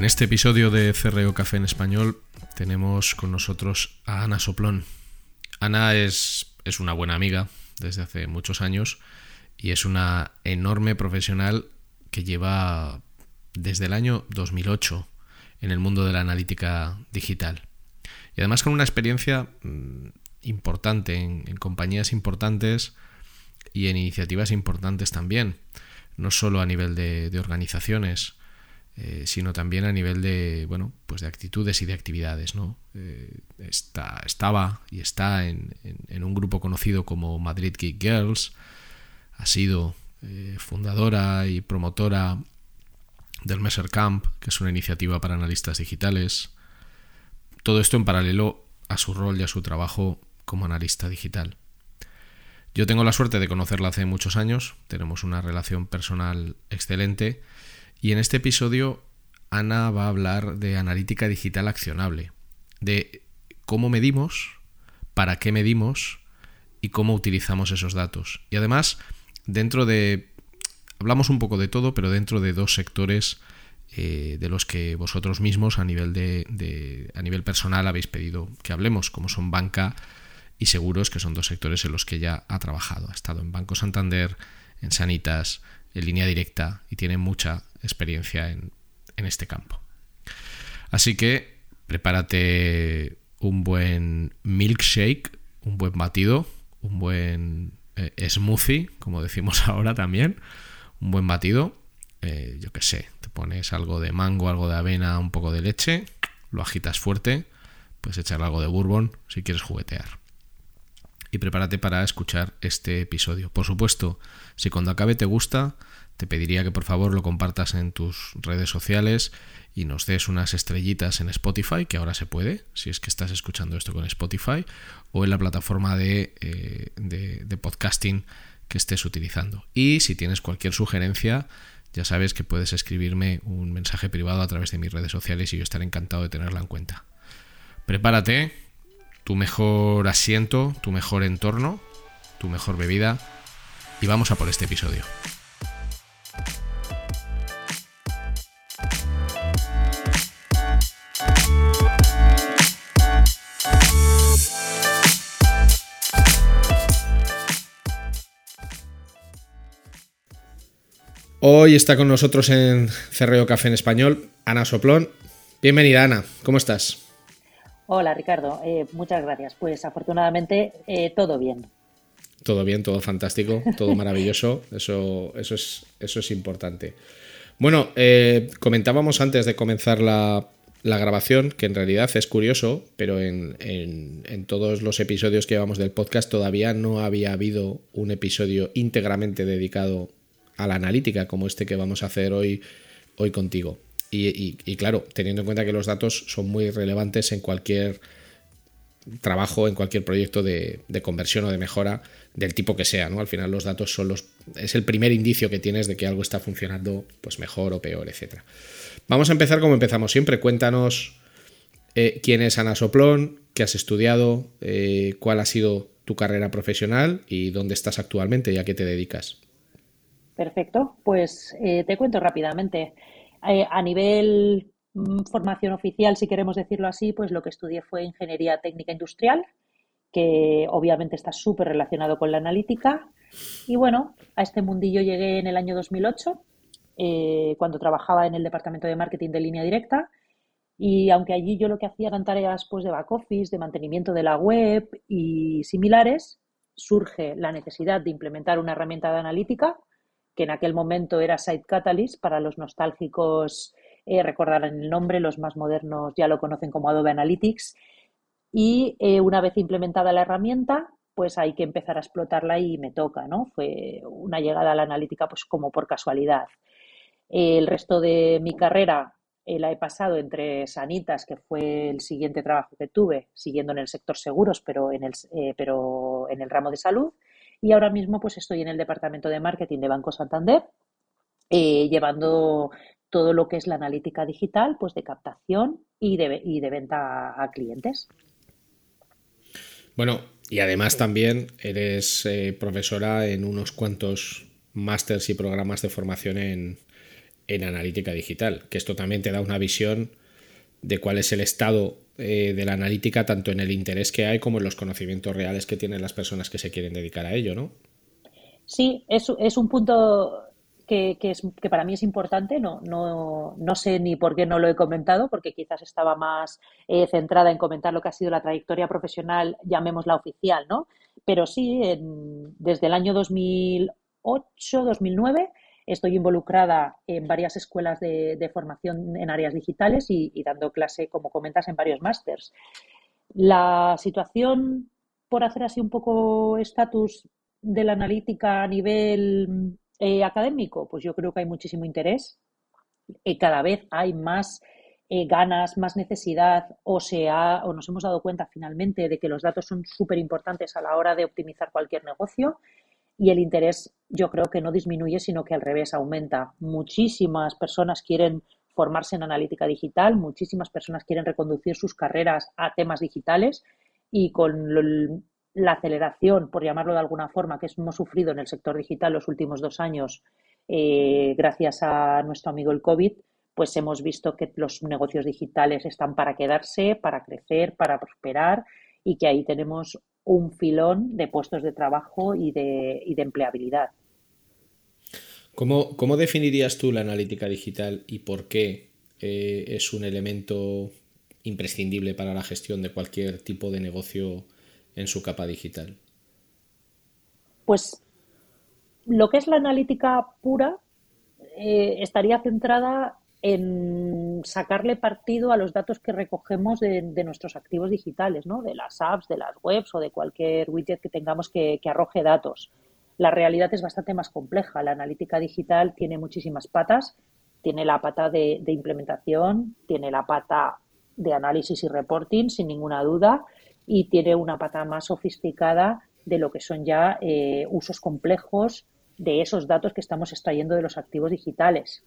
En este episodio de CRO Café en Español tenemos con nosotros a Ana Soplón. Ana es, es una buena amiga desde hace muchos años y es una enorme profesional que lleva desde el año 2008 en el mundo de la analítica digital. Y además con una experiencia mm, importante en, compañías importantes y en iniciativas importantes también, no solo a nivel de organizaciones, eh, sino también a nivel de, bueno, pues de actitudes y de actividades. ¿no? Eh, está, estaba y está en, un grupo conocido como Madrid Geek Girls, ha sido eh, fundadora y promotora del Messer Camp, que es una iniciativa para analistas digitales. Todo esto en paralelo a su rol y a su trabajo como analista digital. Yo tengo la suerte de conocerla hace muchos años, tenemos una relación personal excelente y en este episodio Ana va a hablar de analítica digital accionable, de cómo medimos, para qué medimos y cómo utilizamos esos datos. Y además, dentro de... Hablamos un poco de todo, pero dentro de dos sectores eh, de los que vosotros mismos a nivel, de, a nivel personal habéis pedido que hablemos, como son banca y seguros, que son dos sectores en los que ya ha trabajado. Ha estado en Banco Santander, en Sanitas, en línea directa y tiene mucha experiencia en, este campo. Así que prepárate un buen milkshake, un buen batido, un buen eh, smoothie, como decimos ahora también, un buen batido. Eh, yo qué sé, te pones algo de mango, algo de avena, un poco de leche, lo agitas fuerte, puedes echar algo de bourbon si quieres juguetear. Y prepárate para escuchar este episodio. Por supuesto, si cuando acabe te gusta, te pediría que por favor lo compartas en tus redes sociales y nos des unas estrellitas en Spotify, que ahora se puede, si es que estás escuchando esto con Spotify, o en la plataforma de, eh, de, podcasting que estés utilizando. Y si tienes cualquier sugerencia, ya sabes que puedes escribirme un mensaje privado a través de mis redes sociales y yo estaré encantado de tenerla en cuenta. Prepárate, tu mejor asiento, tu mejor entorno, tu mejor bebida y vamos a por este episodio. Hoy está con nosotros en Cerreo Café en Español Ana Soplón. Bienvenida Ana, ¿cómo estás? Hola Ricardo, eh, muchas gracias. Pues afortunadamente eh, todo bien. Todo bien, todo fantástico, todo maravilloso. Eso, eso, es, eso es importante. Bueno, eh, comentábamos antes de comenzar la, la grabación, que en realidad es curioso, pero en, en, todos los episodios que llevamos del podcast todavía no había habido un episodio íntegramente dedicado a la analítica como este que vamos a hacer hoy, hoy contigo. Y, claro, teniendo en cuenta que los datos son muy relevantes en cualquier trabajo, en cualquier proyecto de, de, conversión o de mejora del tipo que sea, ¿no? Al final los datos son los. es el primer indicio que tienes de que algo está funcionando pues mejor o peor, etcétera. Vamos a empezar como empezamos siempre. Cuéntanos eh, quién es Ana Soplón, qué has estudiado, eh, cuál ha sido tu carrera profesional y dónde estás actualmente y a qué te dedicas. Perfecto, pues eh, te cuento rápidamente. a nivel mm, formación oficial, si queremos decirlo así, pues lo que estudié fue ingeniería técnica industrial, que obviamente está súper relacionado con la analítica. Y bueno, a este mundillo llegué en el año 2008 eh, cuando trabajaba en el departamento de marketing de línea directa. Y aunque allí yo lo que hacía eran tareas pues, de back office, de mantenimiento de la web y similares, surge la necesidad de implementar una herramienta de analítica, que en aquel momento era Site Catalyst, para los nostálgicos eh, recordarán el nombre, los más modernos ya lo conocen como Adobe Analytics. Y eh, una vez implementada la herramienta, pues hay que empezar a explotarla y me toca, ¿no? Fue una llegada a la analítica pues como por casualidad. El resto de mi carrera eh, la he pasado entre Sanitas, que fue el siguiente trabajo que tuve, siguiendo en el sector seguros, pero en el, eh, pero en el ramo de salud. Y ahora mismo pues estoy en el departamento de marketing de Banco Santander, eh, llevando todo lo que es la analítica digital, pues de captación y de, y de venta a clientes. Bueno, y además también eres profesora en unos cuantos másters y programas de formación en, en analítica digital, que esto también te da una visión de cuál es el estado eh, de la analítica, tanto en el interés que hay como en los conocimientos reales que tienen las personas que se quieren dedicar a ello, ¿no? Sí, es, es un punto que, es, que, para mí es importante. No, no, no, sé ni por qué no lo he comentado, porque quizás estaba más eh, centrada en comentar lo que ha sido la trayectoria profesional, llamémosla oficial, ¿no? Pero sí, desde el año 2008, 2009 Estoy involucrada en varias escuelas de, formación en áreas digitales y, dando clase, como comentas, en varios másters. La situación, por hacer así un poco estatus de la analítica a nivel eh, académico, pues yo creo que hay muchísimo interés. y cada vez hay más eh, ganas, más necesidad o, sea, o nos hemos dado cuenta finalmente de que los datos son súper importantes a la hora de optimizar cualquier negocio y el interés yo creo que no disminuye, sino que al revés aumenta. Muchísimas personas quieren formarse en analítica digital, muchísimas personas quieren reconducir sus carreras a temas digitales y con la aceleración, por llamarlo de alguna forma, que hemos sufrido en el sector digital los últimos dos años, eh, gracias a nuestro amigo el COVID, pues hemos visto que los negocios digitales están para quedarse, para crecer, para prosperar y que ahí tenemos un filón de puestos de trabajo y de, y de empleabilidad. ¿Cómo, ¿Cómo, definirías tú la analítica digital y por qué eh, es un elemento imprescindible para la gestión de cualquier tipo de negocio en su capa digital? Pues lo que es la analítica pura eh, estaría centrada en sacarle partido a los datos que recogemos de, nuestros activos digitales, ¿no? de las apps, de las webs o de cualquier widget que tengamos que, arroje datos. La realidad es bastante más compleja. La analítica digital tiene muchísimas patas. Tiene la pata de, implementación, tiene la pata de análisis y reporting, sin ninguna duda, y tiene una pata más sofisticada de lo que son ya eh, usos complejos de esos datos que estamos extrayendo de los activos digitales.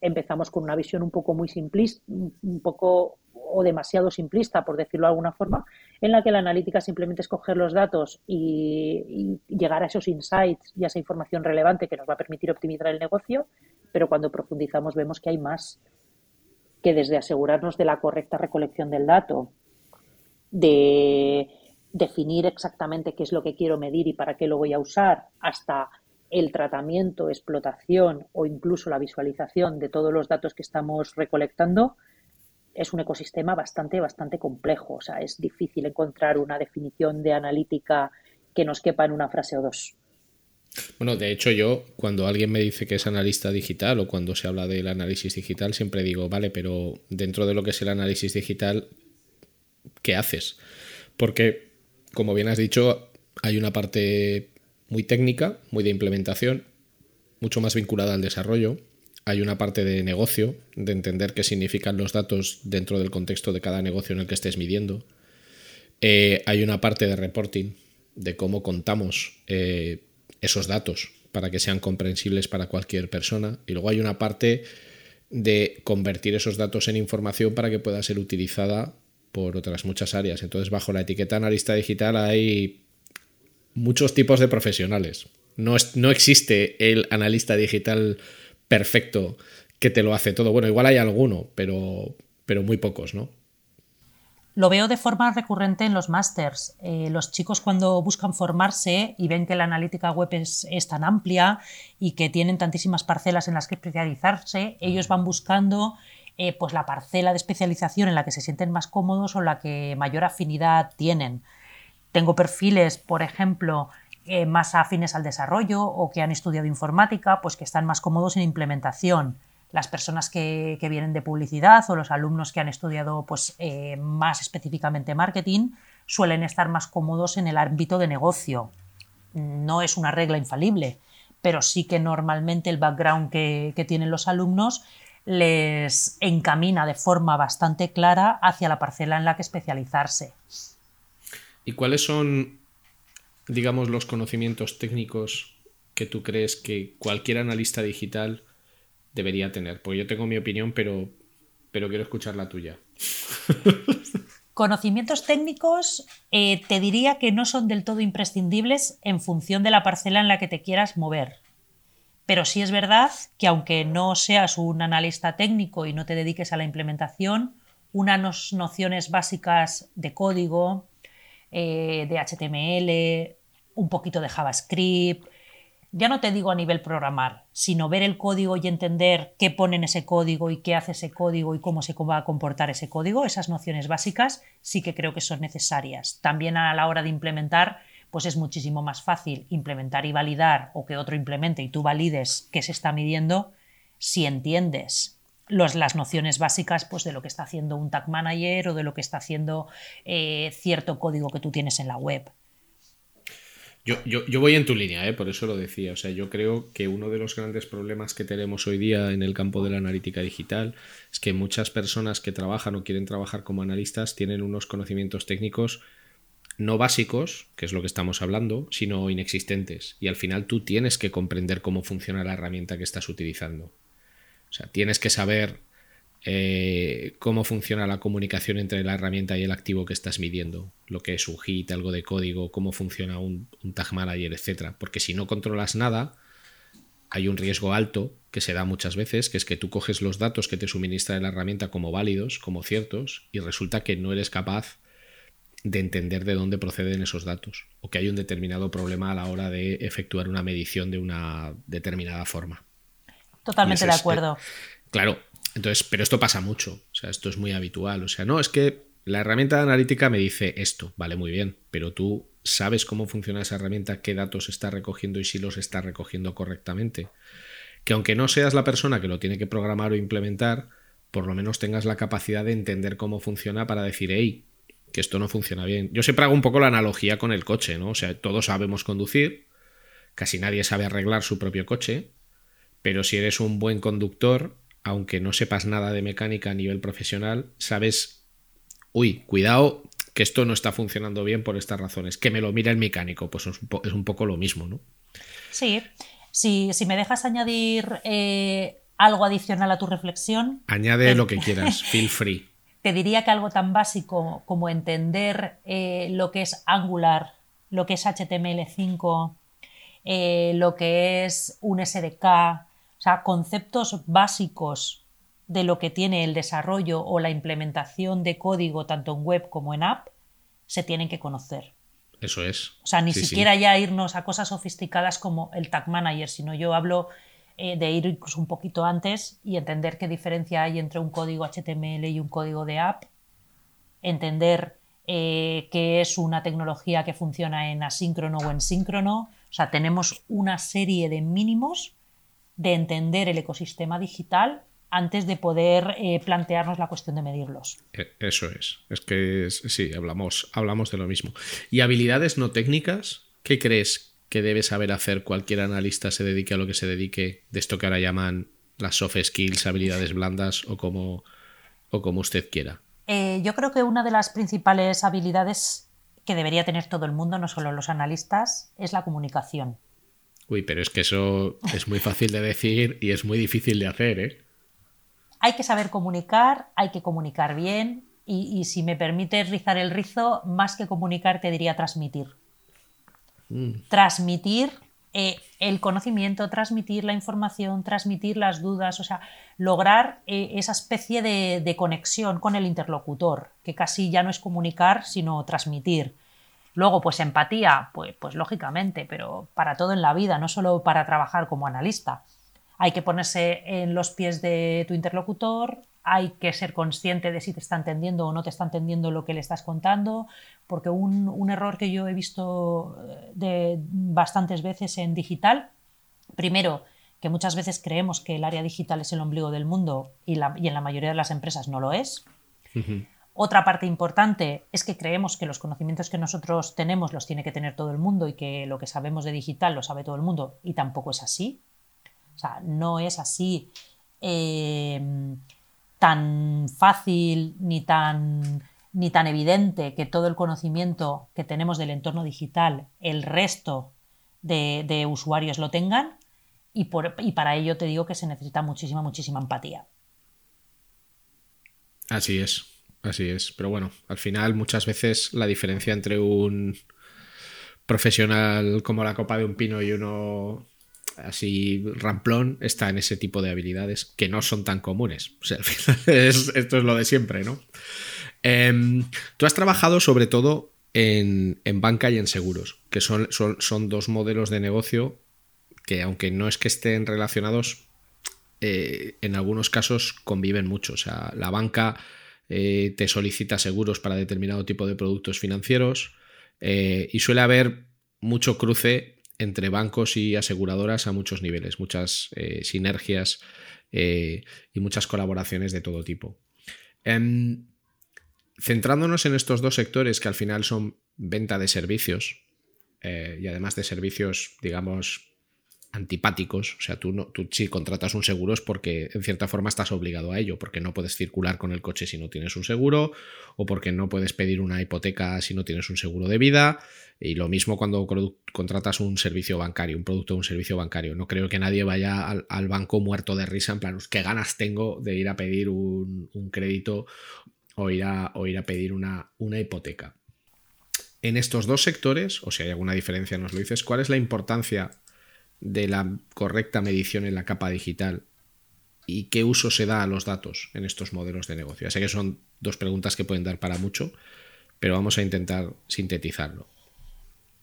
Empezamos con una visión un poco muy simplista, un poco o demasiado simplista, por decirlo de alguna forma, en la que la analítica simplemente es coger los datos y, llegar a esos insights y a esa información relevante que nos va a permitir optimizar el negocio, pero cuando profundizamos vemos que hay más que desde asegurarnos de la correcta recolección del dato, de definir exactamente qué es lo que quiero medir y para qué lo voy a usar, hasta el tratamiento, explotación o incluso la visualización de todos los datos que estamos recolectando es un ecosistema bastante, bastante complejo. O sea, es difícil encontrar una definición de analítica que nos quepa en una frase o dos. Bueno, de hecho yo, cuando alguien me dice que es analista digital o cuando se habla del análisis digital, siempre digo, vale, pero dentro de lo que es el análisis digital, ¿qué haces? Porque, como bien has dicho, hay una parte muy técnica, muy de implementación, mucho más vinculada al desarrollo. Hay una parte de negocio, de entender qué significan los datos dentro del contexto de cada negocio en el que estés midiendo. Eh, hay una parte de reporting, de cómo contamos eh, esos datos para que sean comprensibles para cualquier persona. Y luego hay una parte de convertir esos datos en información para que pueda ser utilizada por otras muchas áreas. Entonces, bajo la etiqueta analista digital hay muchos tipos de profesionales. No, es, no existe el analista digital perfecto que te lo hace todo. Bueno, igual hay alguno, pero, pero muy pocos, ¿no? Lo veo de forma recurrente en los másters. Eh, los chicos cuando buscan formarse y ven que la analítica web es, tan amplia y que tienen tantísimas parcelas en las que especializarse, ellos van buscando eh, pues la parcela de especialización en la que se sienten más cómodos o la que mayor afinidad tienen. Tengo perfiles, por ejemplo, eh, más afines al desarrollo o que han estudiado informática, pues que están más cómodos en implementación las personas que, vienen de publicidad o los alumnos que han estudiado pues, eh, más específicamente marketing suelen estar más cómodos en el ámbito de negocio. No es una regla infalible, pero sí que normalmente el background que, que tienen los alumnos les encamina de forma bastante clara hacia la parcela en la que especializarse. ¿Y cuáles son, digamos, los conocimientos técnicos que tú crees que cualquier analista digital debería tener? Porque yo tengo mi opinión, pero, pero quiero escuchar la tuya. Conocimientos técnicos eh, te diría que no son del todo imprescindibles en función de la parcela en la que te quieras mover. Pero sí es verdad que aunque no seas un analista técnico y no te dediques a la implementación, unas nociones básicas de código, eh, de HTML, un poquito de JavaScript, ya no te digo a nivel programar, sino ver el código y entender qué pone en ese código y qué hace ese código y cómo se va a comportar ese código, esas nociones básicas sí que creo que son necesarias. También a la hora de implementar, pues es muchísimo más fácil implementar y validar o que otro implemente y tú valides qué se está midiendo si entiendes las nociones básicas pues, de lo que está haciendo un tag manager o de lo que está haciendo eh, cierto código que tú tienes en la web. Yo, voy en tu línea, ¿eh? por eso lo decía. O sea, yo creo que uno de los grandes problemas que tenemos hoy día en el campo de la analítica digital es que muchas personas que trabajan o quieren trabajar como analistas tienen unos conocimientos técnicos no básicos, que es lo que estamos hablando, sino inexistentes. Y al final tú tienes que comprender cómo funciona la herramienta que estás utilizando. O sea, tienes que saber eh, cómo funciona la comunicación entre la herramienta y el activo que estás midiendo, lo que es un hit, algo de código, cómo funciona un, tag manager, etc. Porque si no controlas nada, hay un riesgo alto que se da muchas veces, que es que tú coges los datos que te suministra la herramienta como válidos, como ciertos, y resulta que no eres capaz de entender de dónde proceden esos datos, o que hay un determinado problema a la hora de efectuar una medición de una determinada forma. Totalmente de acuerdo. claro, entonces, pero esto pasa mucho, o sea, esto es muy habitual, o sea, no, es que la herramienta analítica me dice esto, vale, muy bien, pero tú sabes cómo funciona esa herramienta, qué datos está recogiendo y si los está recogiendo correctamente. Que aunque no seas la persona que lo tiene que programar o implementar, por lo menos tengas la capacidad de entender cómo funciona para decir, hey, que esto no funciona bien. Yo siempre hago un poco la analogía con el coche, ¿no? O sea, todos sabemos conducir, casi nadie sabe arreglar su propio coche, pero si eres un buen conductor, aunque no sepas nada de mecánica a nivel profesional, sabes, uy, cuidado, que esto no está funcionando bien por estas razones. Que me lo mire el mecánico, pues es un, poco lo mismo, ¿no? Sí, si, si me dejas añadir eh, algo adicional a tu reflexión. Añade lo que quieras, feel free. Te diría que algo tan básico como entender eh, lo que es Angular, lo que es HTML5, eh, lo que es un SDK, o sea, conceptos básicos de lo que tiene el desarrollo o la implementación de código tanto en web como en app se tienen que conocer. Eso es. O sea, ni siquiera ya irnos a cosas sofisticadas como el Tag Manager, sino yo hablo eh, de ir incluso un poquito antes y entender qué diferencia hay entre un código HTML y un código de app, entender eh, qué es una tecnología que funciona en asíncrono o en síncrono, O sea, tenemos una serie de mínimos de entender el ecosistema digital antes de poder eh, plantearnos la cuestión de medirlos. E, eso es. Es que sí, hablamos, hablamos de lo mismo. ¿Y habilidades no técnicas? ¿Qué crees que debe saber hacer cualquier analista se dedique a lo que se dedique de esto que ahora llaman las soft skills, habilidades blandas o como, o como usted quiera? Eh, yo creo que una de las principales habilidades que debería tener todo el mundo, no solo los analistas, es la comunicación. Uy, pero es que eso es muy fácil de decir y es muy difícil de hacer, ¿eh? Hay que saber comunicar, hay que comunicar bien y, si me permites rizar el rizo, más que comunicar te diría transmitir. Mm. Transmitir eh, el conocimiento, transmitir la información, transmitir las dudas, o sea, lograr eh, esa especie de, conexión con el interlocutor, que casi ya no es comunicar, sino transmitir. Luego, pues empatía, pues, pues lógicamente, pero para todo en la vida, no solo para trabajar como analista. Hay que ponerse en los pies de tu interlocutor, hay que ser consciente de si te está entendiendo o no te está entendiendo lo que le estás contando, porque un, error que yo he visto eh, de bastantes veces en digital, primero, que muchas veces creemos que el área digital es el ombligo del mundo y, en la mayoría de las empresas no lo es. Otra parte importante es que creemos que los conocimientos que nosotros tenemos los tiene que tener todo el mundo y que lo que sabemos de digital lo sabe todo el mundo y tampoco es así. O sea, no es así. Eh, tan fácil ni tan, ni tan evidente que todo el conocimiento que tenemos del entorno digital el resto de, usuarios lo tengan y, por, y para ello te digo que se necesita muchísima, muchísima empatía. Así es, así es. Pero bueno, al final muchas veces la diferencia entre un profesional como la copa de un pino y uno así ramplón está en ese tipo de habilidades que no son tan comunes. O sea, al final esto es lo de siempre, ¿no? Em, tú has trabajado sobre todo en, banca y en seguros, que son, son, dos modelos de negocio que aunque no es que estén relacionados, eh, en algunos casos conviven mucho. O sea, la banca eh, te solicita seguros para determinado tipo de productos financieros eh, y suele haber mucho cruce entre bancos y aseguradoras a muchos niveles, muchas eh, sinergias y muchas colaboraciones de todo tipo. Em, centrándonos en estos dos sectores que al final son venta de servicios y además de servicios, digamos, antipáticos. O sea, tú, no, tú si contratas un seguro es porque en cierta forma estás obligado a ello, porque no puedes circular con el coche si no tienes un seguro, o porque no puedes pedir una hipoteca si no tienes un seguro de vida. Y lo mismo cuando contratas un servicio bancario, un producto de un servicio bancario. No creo que nadie vaya al, banco muerto de risa en plan, ¿qué ganas tengo de ir a pedir un, crédito o ir a, pedir una, una hipoteca? En estos dos sectores, o si hay alguna diferencia nos lo dices, ¿cuál es la importancia de la correcta medición en la capa digital y qué uso se da a los datos en estos modelos de negocio. Ya sé que son dos preguntas que pueden dar para mucho, pero vamos a intentar sintetizarlo.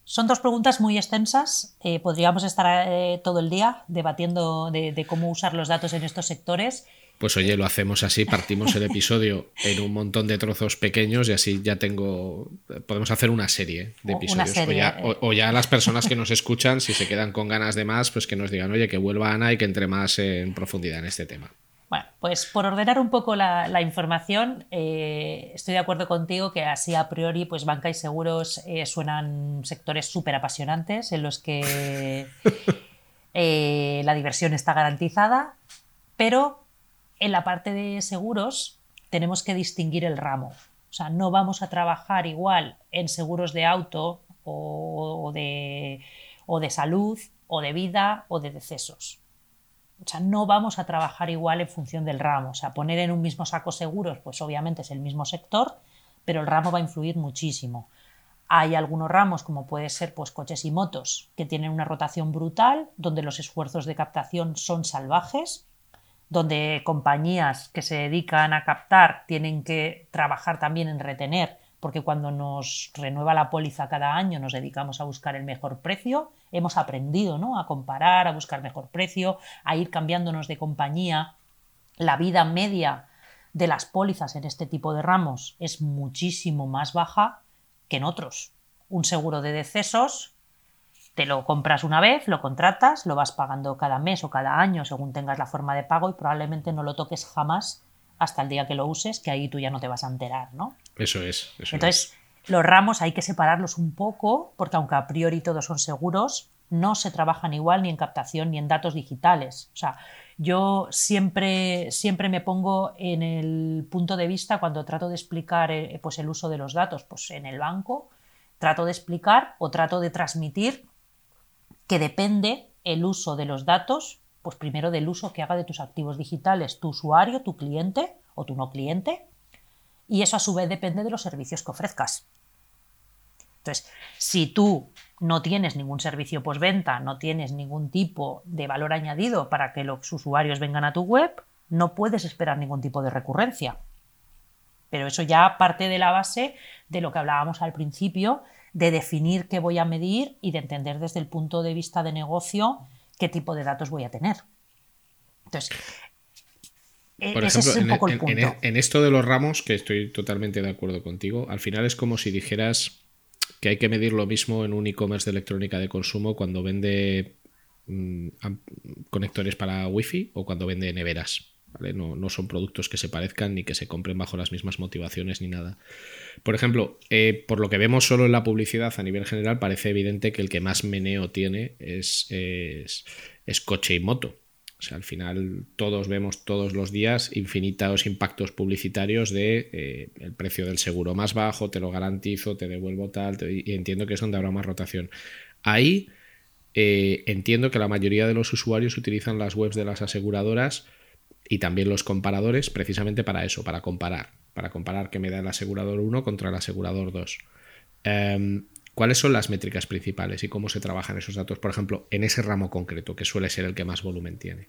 Son dos preguntas muy extensas. Eh, podríamos estar eh, todo el día debatiendo de, cómo usar los datos en estos sectores pues oye, lo hacemos así, partimos el episodio en un montón de trozos pequeños y así ya tengo, podemos hacer una serie de episodios. Eh. o, ya, las personas que nos escuchan, si se quedan con ganas de más, pues que nos digan, oye, que vuelva Ana y que entre más en profundidad en este tema. Bueno, pues por ordenar un poco la, información, eh, estoy de acuerdo contigo que así a priori, pues banca y seguros eh, suenan sectores súper apasionantes en los que la diversión está garantizada, pero en la parte de seguros tenemos que distinguir el ramo. O sea, no vamos a trabajar igual en seguros de auto o, de, o de salud o de vida o de decesos. O sea, no vamos a trabajar igual en función del ramo. O sea, poner en un mismo saco seguros, pues obviamente es el mismo sector, pero el ramo va a influir muchísimo. Hay algunos ramos, como puede ser pues, coches y motos, que tienen una rotación brutal, donde los esfuerzos de captación son salvajes donde compañías que se dedican a captar tienen que trabajar también en retener, porque cuando nos renueva la póliza cada año nos dedicamos a buscar el mejor precio, hemos aprendido ¿no? a comparar, a buscar mejor precio, a ir cambiándonos de compañía. La vida media de las pólizas en este tipo de ramos es muchísimo más baja que en otros. Un seguro de decesos te lo compras una vez, lo contratas, lo vas pagando cada mes o cada año según tengas la forma de pago y probablemente no lo toques jamás hasta el día que lo uses, que ahí tú ya no te vas a enterar, ¿no? Eso es. Entonces, los ramos hay que separarlos un poco, porque aunque a priori todos son seguros, no se trabajan igual ni en captación ni en datos digitales. O sea, yo siempre, siempre me pongo en el punto de vista cuando trato de explicar eh, pues el uso de los datos pues en el banco, trato de explicar o trato de transmitir que depende el uso de los datos, pues primero del uso que haga de tus activos digitales tu usuario, tu cliente o tu no cliente, y eso a su vez depende de los servicios que ofrezcas. Entonces, si tú no tienes ningún servicio postventa, no tienes ningún tipo de valor añadido para que los usuarios vengan a tu web, no puedes esperar ningún tipo de recurrencia. Pero eso ya parte de la base de lo que hablábamos al principio, de definir qué voy a medir y de entender desde el punto de vista de negocio qué tipo de datos voy a tener. Entonces, Por ejemplo, en, en, esto de los ramos, que estoy totalmente de acuerdo contigo, al final es como si dijeras que hay que medir lo mismo en un e-commerce de electrónica de consumo cuando vende mm, conectores para Wi-Fi o cuando vende neveras. No, son productos que se parezcan ni que se compren bajo las mismas motivaciones ni nada. Por ejemplo, eh, por lo que vemos solo en la publicidad a nivel general, parece evidente que el que más meneo tiene es, es, coche y moto. O sea, al final todos vemos todos los días infinitos impactos publicitarios de eh, el precio del seguro más bajo, te lo garantizo, te devuelvo tal, y entiendo que es donde habrá más rotación. Ahí eh, entiendo que la mayoría de los usuarios utilizan las webs de las aseguradoras y también los comparadores precisamente para eso, para comparar, para comparar qué me da el asegurador 1 contra el asegurador 2. Em, ¿Cuáles son las métricas principales y cómo se trabajan esos datos, por ejemplo, en ese ramo concreto, que suele ser el que más volumen tiene?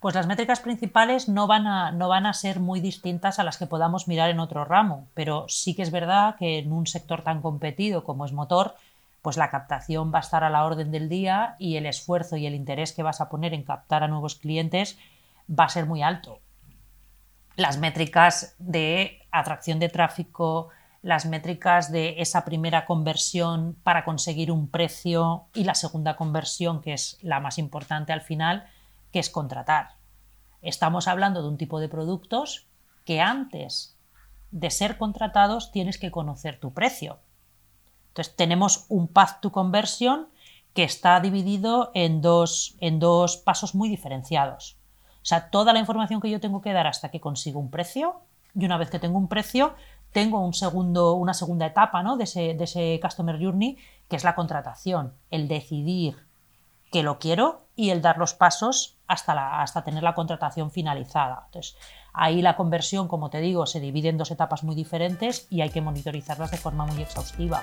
Pues las métricas principales no van, a, no van a ser muy distintas a las que podamos mirar en otro ramo, pero sí que es verdad que en un sector tan competido como es motor, pues la captación va a estar a la orden del día y el esfuerzo y el interés que vas a poner en captar a nuevos clientes va a ser muy alto. Las métricas de atracción de tráfico, las métricas de esa primera conversión para conseguir un precio y la segunda conversión, que es la más importante al final, que es contratar. Estamos hablando de un tipo de productos que antes de ser contratados tienes que conocer tu precio. Entonces tenemos un path to conversion que está dividido en dos, en dos pasos muy diferenciados. O sea, toda la información que yo tengo que dar hasta que consigo un precio, y una vez que tengo un precio, tengo un segundo, una segunda etapa ¿no? de, ese, de ese Customer Journey, que es la contratación, el decidir que lo quiero y el dar los pasos hasta, la, hasta tener la contratación finalizada. Entonces, ahí la conversión, como te digo, se divide en dos etapas muy diferentes y hay que monitorizarlas de forma muy exhaustiva.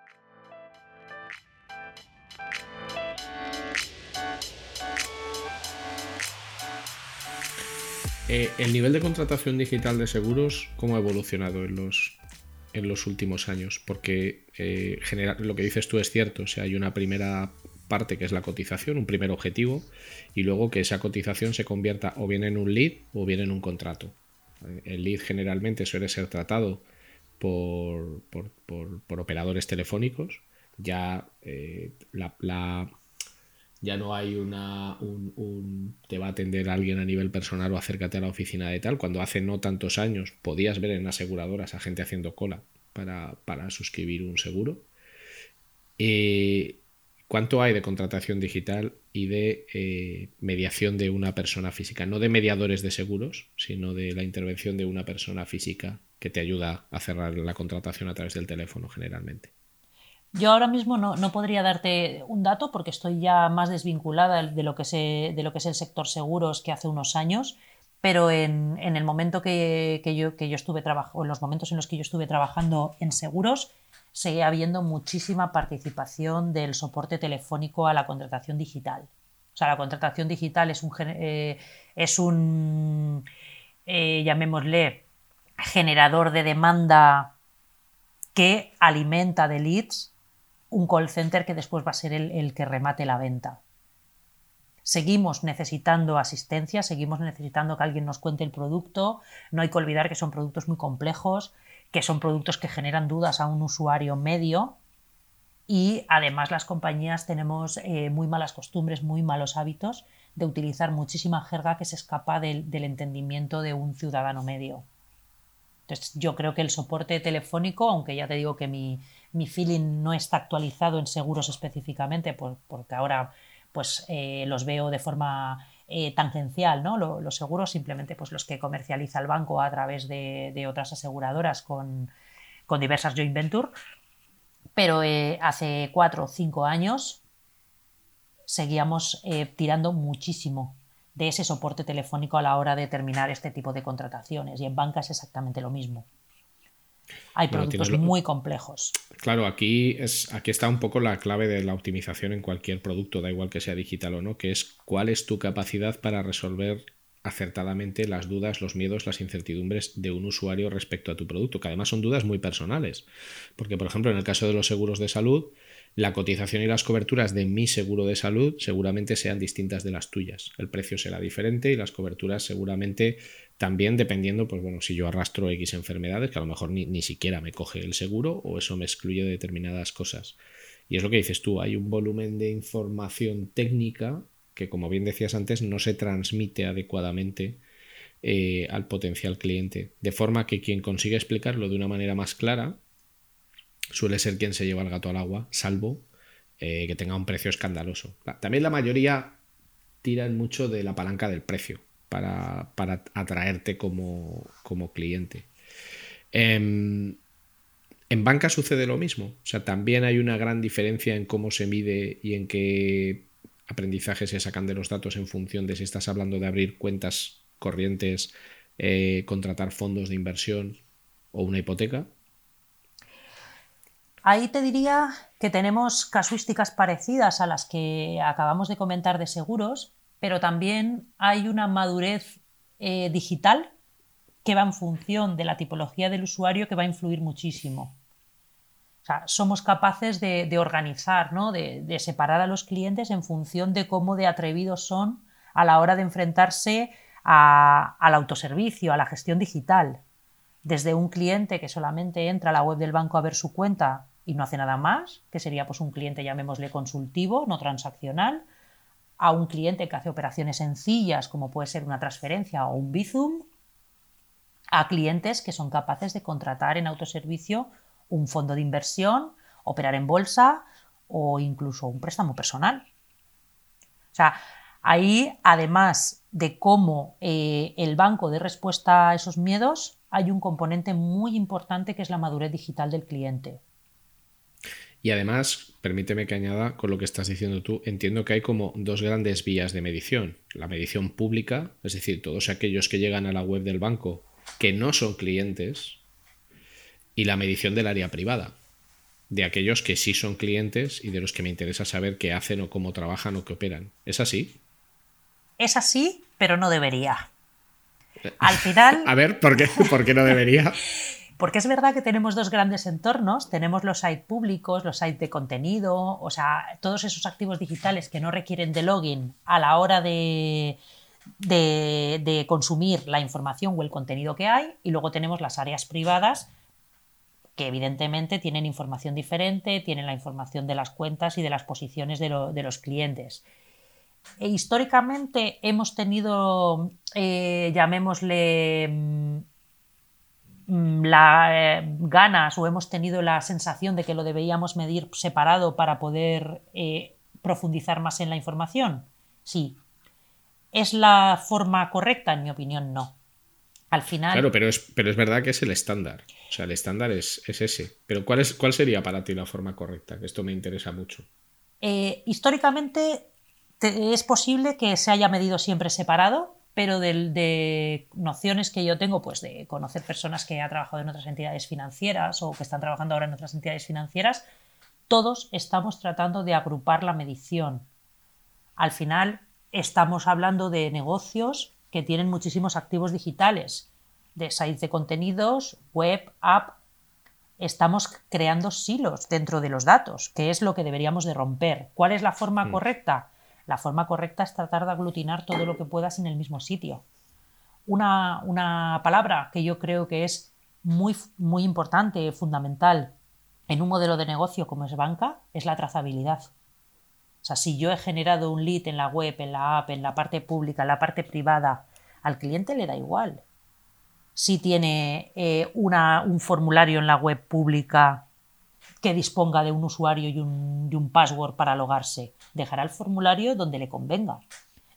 Eh, el nivel de contratación digital de seguros, ¿cómo ha evolucionado en los, en los últimos años? Porque eh, lo que dices tú es cierto, o sea, hay una primera parte que es la cotización, un primer objetivo, y luego que esa cotización se convierta o bien en un lead o bien en un contrato. El lead generalmente suele ser tratado por, por, operadores telefónicos. Ya eh, la, ya no hay una, un, te va a atender alguien a nivel personal o acércate a la oficina de tal. Cuando hace no tantos años podías ver en aseguradoras a gente haciendo cola para, suscribir un seguro. Eh, ¿Cuánto hay de contratación digital y de eh, mediación de una persona física? No de mediadores de seguros, sino de la intervención de una persona física que te ayuda a cerrar la contratación a través del teléfono generalmente. Yo ahora mismo no, podría darte un dato porque estoy ya más desvinculada de lo que, de lo que es el sector seguros que hace unos años, pero en, el momento que, yo, que yo estuve trabajando, en los momentos en los que yo estuve trabajando en seguros, sigue habiendo muchísima participación del soporte telefónico a la contratación digital. O sea, la contratación digital es un, eh, es un eh, llamémosle, generador de demanda que alimenta de leads un call center que después va a ser el, el que remate la venta. Seguimos necesitando asistencia, seguimos necesitando que alguien nos cuente el producto. No hay que olvidar que son productos muy complejos que son productos que generan dudas a un usuario medio y además las compañías tenemos eh, muy malas costumbres, muy malos hábitos de utilizar muchísima jerga que se escapa del, entendimiento de un ciudadano medio. Entonces yo creo que el soporte telefónico, aunque ya te digo que mi, feeling no está actualizado en seguros específicamente, porque ahora pues eh, los veo de forma eh, tangencial, ¿no? los seguros simplemente pues los que comercializa el banco a través de, otras aseguradoras con, diversas joint venture, pero eh, hace cuatro o cinco años seguíamos tirando muchísimo de ese soporte telefónico a la hora de terminar este tipo de contrataciones y en banca es exactamente lo mismo. Hay productos muy complejos. Claro, aquí, es, aquí está un poco la clave de la optimización en cualquier producto, da igual que sea digital o no, que es cuál es tu capacidad para resolver acertadamente las dudas, los miedos, las incertidumbres de un usuario respecto a tu producto, que además son dudas muy personales. Porque, por ejemplo, en el caso de los seguros de salud, la cotización y las coberturas de mi seguro de salud seguramente sean distintas de las tuyas. El precio será diferente y las coberturas seguramente también dependiendo, pues bueno, si yo arrastro X enfermedades, que a lo mejor ni, ni siquiera me coge el seguro o eso me excluye de determinadas cosas. Y es lo que dices tú, hay un volumen de información técnica que, como bien decías antes, no se transmite adecuadamente eh, al potencial cliente. De forma que quien consigue explicarlo de una manera más clara suele ser quien se lleva el gato al agua, salvo eh, que tenga un precio escandaloso. También la mayoría tiran mucho de la palanca del precio para, atraerte como, cliente. Em, en banca sucede lo mismo. O sea, también hay una gran diferencia en cómo se mide y en qué aprendizaje se sacan de los datos en función de si estás hablando de abrir cuentas corrientes, eh, contratar fondos de inversión o una hipoteca. Ahí te diría que tenemos casuísticas parecidas a las que acabamos de comentar de seguros, pero también hay una madurez eh, digital que va en función de la tipología del usuario que va a influir muchísimo. O sea, somos capaces de, organizar, ¿no? de, separar a los clientes en función de cómo de atrevidos son a la hora de enfrentarse al autoservicio, a la gestión digital. Desde un cliente que solamente entra a la web del banco a ver su cuenta y no hace nada más, que sería pues un cliente, llamémosle consultivo, no transaccional, a un cliente que hace operaciones sencillas, como puede ser una transferencia o un Bizum, a clientes que son capaces de contratar en autoservicio un fondo de inversión, operar en bolsa o incluso un préstamo personal. O sea, ahí, además de cómo eh, el banco dé respuesta a esos miedos, hay un componente muy importante que es la madurez digital del cliente. Y además, permíteme que añada con lo que estás diciendo tú, entiendo que hay como dos grandes vías de medición. La medición pública, es decir, todos aquellos que llegan a la web del banco que no son clientes, y la medición del área privada, de aquellos que sí son clientes y de los que me interesa saber qué hacen o cómo trabajan o qué operan. ¿Es así? Es así, pero no debería. Al final... A ver, ¿por qué, ¿por qué no debería? Porque es verdad que tenemos dos grandes entornos, tenemos los sites públicos, los sites de contenido, o sea, todos esos activos digitales que no requieren de login a la hora de, de, consumir la información o el contenido que hay, y luego tenemos las áreas privadas que evidentemente tienen información diferente, tienen la información de las cuentas y de las posiciones de, los clientes. E históricamente hemos tenido, eh, llamémosle, mm, las eh, ganas o hemos tenido la sensación de que lo deberíamos medir separado para poder eh, profundizar más en la información? Sí. ¿Es la forma correcta? En mi opinión, no. Al final. Claro, pero es, pero es verdad que es el estándar. O sea, el estándar es, ese. Pero ¿cuál, es, ¿cuál sería para ti la forma correcta? Esto me interesa mucho. Eh, históricamente es posible que se haya medido siempre separado, pero de, nociones que yo tengo, pues de conocer personas que han trabajado en otras entidades financieras o que están trabajando ahora en otras entidades financieras, todos estamos tratando de agrupar la medición. Al final estamos hablando de negocios que tienen muchísimos activos digitales, de sites de contenidos, web, app. Estamos creando silos dentro de los datos, que es lo que deberíamos de romper. ¿Cuál es la forma mm. correcta? La forma correcta es tratar de aglutinar todo lo que puedas en el mismo sitio. Una, una palabra que yo creo que es muy, muy importante, fundamental en un modelo de negocio como es banca, es la trazabilidad. O sea, si yo he generado un lead en la web, en la app, en la parte pública, en la parte privada, al cliente le da igual. Si tiene eh, una, un formulario en la web pública que disponga de un usuario y un, password para logarse, dejará el formulario donde le convenga.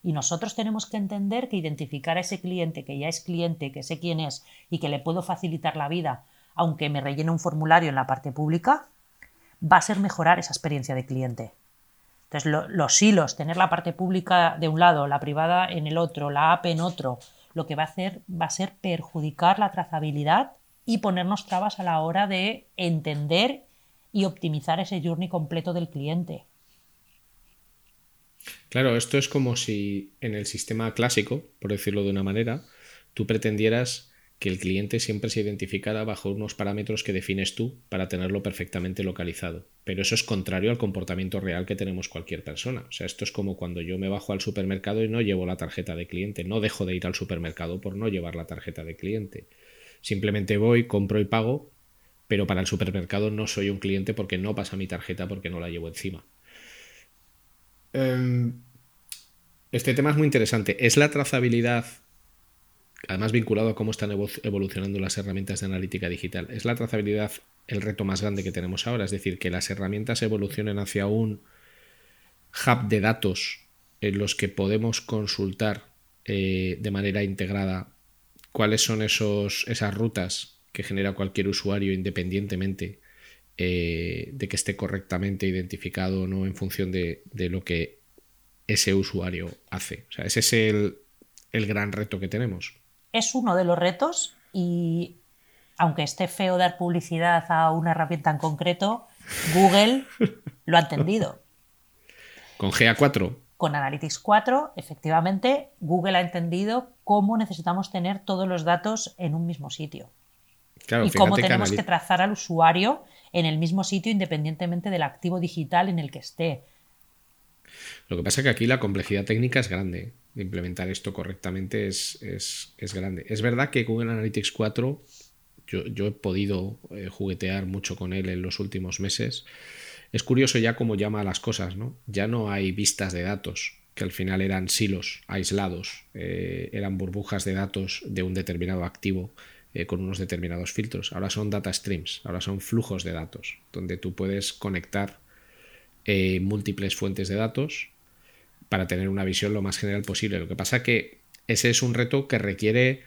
Y nosotros tenemos que entender que identificar a ese cliente que ya es cliente, que sé quién es y que le puedo facilitar la vida, aunque me rellene un formulario en la parte pública, va a ser mejorar esa experiencia de cliente. Entonces, los hilos, tener la parte pública de un lado, la privada en el otro, la app en otro, lo que va a hacer va a ser perjudicar la trazabilidad y ponernos trabas a la hora de entender y optimizar ese journey completo del cliente. Claro, esto es como si en el sistema clásico, por decirlo de una manera, tú pretendieras que el cliente siempre se identificara bajo unos parámetros que defines tú para tenerlo perfectamente localizado. Pero eso es contrario al comportamiento real que tenemos cualquier persona. O sea, esto es como cuando yo me bajo al supermercado y no llevo la tarjeta de cliente. No dejo de ir al supermercado por no llevar la tarjeta de cliente. Simplemente voy, compro y pago, pero para el supermercado no soy un cliente porque no pasa mi tarjeta porque no la llevo encima. Em, este tema es muy interesante. ¿Es la trazabilidad, además vinculado a cómo están evolucionando las herramientas de analítica digital, es la trazabilidad el reto más grande que tenemos ahora? Es decir, que las herramientas evolucionen hacia un hub de datos en los que podemos consultar eh, de manera integrada cuáles son esos, esas rutas que genera cualquier usuario independientemente eh, de que esté correctamente identificado o no en función de, lo que ese usuario hace. O sea, ese es el, el gran reto que tenemos. Es uno de los retos y aunque esté feo dar publicidad a una herramienta en concreto, Google lo ha entendido. ¿Con GA4? Con Analytics 4, efectivamente, Google ha entendido cómo necesitamos tener todos los datos en un mismo sitio. Y cómo tenemos que trazar al usuario en el mismo sitio independientemente del activo digital en el que esté. Lo que pasa es que aquí la complejidad técnica es grande. De implementar esto correctamente es, grande. Es verdad que Google Analytics 4, yo, he podido eh, juguetear mucho con él en los últimos meses. Es curioso ya cómo llama a las cosas, ¿no? Ya no hay vistas de datos, que al final eran silos aislados, eh, eran burbujas de datos de un determinado activo eh, con unos determinados filtros. Ahora son data streams, ahora son flujos de datos, donde tú puedes conectar eh, múltiples fuentes de datos para tener una visión lo más general posible. Lo que pasa que ese es un reto que requiere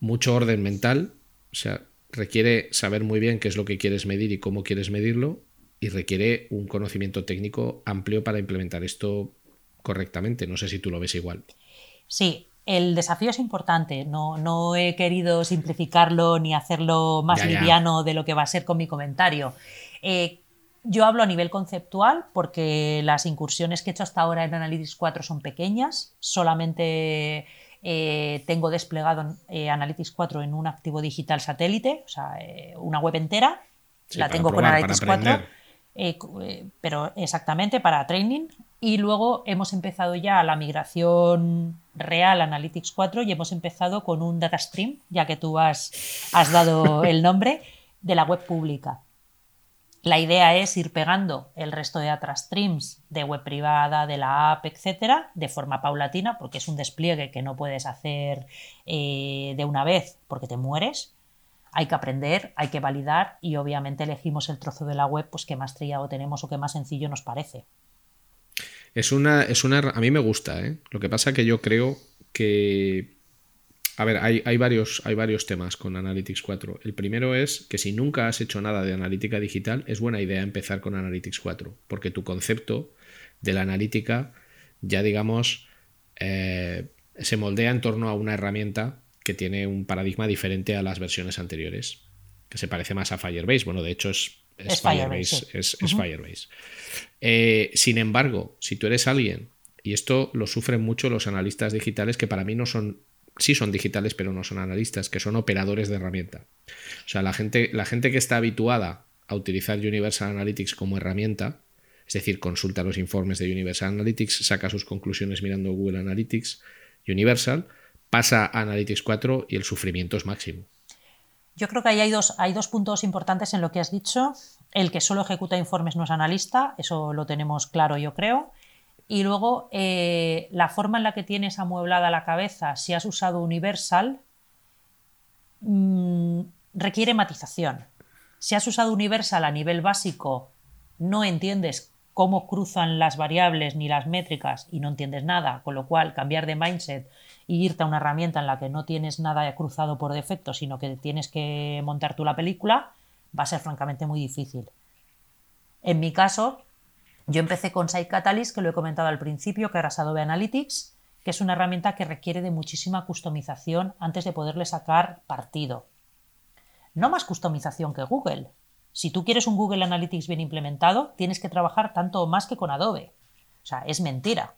mucho orden mental, o sea, requiere saber muy bien qué es lo que quieres medir y cómo quieres medirlo, y requiere un conocimiento técnico amplio para implementar esto correctamente. No sé si tú lo ves igual. Sí, el desafío es importante, no, he querido simplificarlo ni hacerlo más liviano de lo que va a ser con mi comentario. Eh, yo hablo a nivel conceptual porque las incursiones que he hecho hasta ahora en Analytics 4 son pequeñas, solamente eh, tengo desplegado eh, Analytics 4 en un activo digital satélite, o sea, una web entera, la tengo con Analytics 4, pero exactamente para training, y luego hemos empezado ya la migración real Analytics 4 y hemos empezado con un data stream, ya que tú has, has dado el nombre, de la web pública. La idea es ir pegando el resto de data streams de web privada, de la app, etcétera, de forma paulatina, porque es un despliegue que no puedes hacer eh, de una vez porque te mueres. Hay que aprender, hay que validar y obviamente elegimos el trozo de la web pues, que más trillado tenemos o que más sencillo nos parece. Es una, es una. A mí me gusta, ¿eh? Lo que pasa que yo creo que. A ver, hay, hay, varios, hay varios temas con Analytics 4. El primero es que si nunca has hecho nada de analítica digital, es buena idea empezar con Analytics 4, porque tu concepto de la analítica ya, digamos, eh, se moldea en torno a una herramienta que tiene un paradigma diferente a las versiones anteriores, que se parece más a Firebase. Bueno, de hecho es, Firebase. Es, Firebase. Eh, sin embargo, si tú eres alguien, y esto lo sufren mucho los analistas digitales, que para mí no son, sí son digitales, pero no son analistas, que son operadores de herramienta. O sea, la gente, la gente que está habituada a utilizar Universal Analytics como herramienta, es decir, consulta los informes de Universal Analytics, saca sus conclusiones mirando Google Analytics Universal, pasa a Analytics 4 y el sufrimiento es máximo. Yo creo que ahí hay dos, hay dos puntos importantes en lo que has dicho. El que solo ejecuta informes no es analista, eso lo tenemos claro yo creo. Y luego eh, la forma en la que tienes amueblada la cabeza, si has usado Universal, mm, requiere matización. Si has usado Universal a nivel básico, no entiendes cómo cruzan las variables ni las métricas y no entiendes nada, con lo cual cambiar de mindset y irte a una herramienta en la que no tienes nada cruzado por defecto, sino que tienes que montar tú la película, va a ser francamente muy difícil. En mi caso, yo empecé con Site Catalyst, que lo he comentado al principio, que era Adobe Analytics, que es una herramienta que requiere de muchísima customización antes de poderle sacar partido. No más customización que Google, si tú quieres un Google Analytics bien implementado, tienes que trabajar tanto o más que con Adobe. O sea, es mentira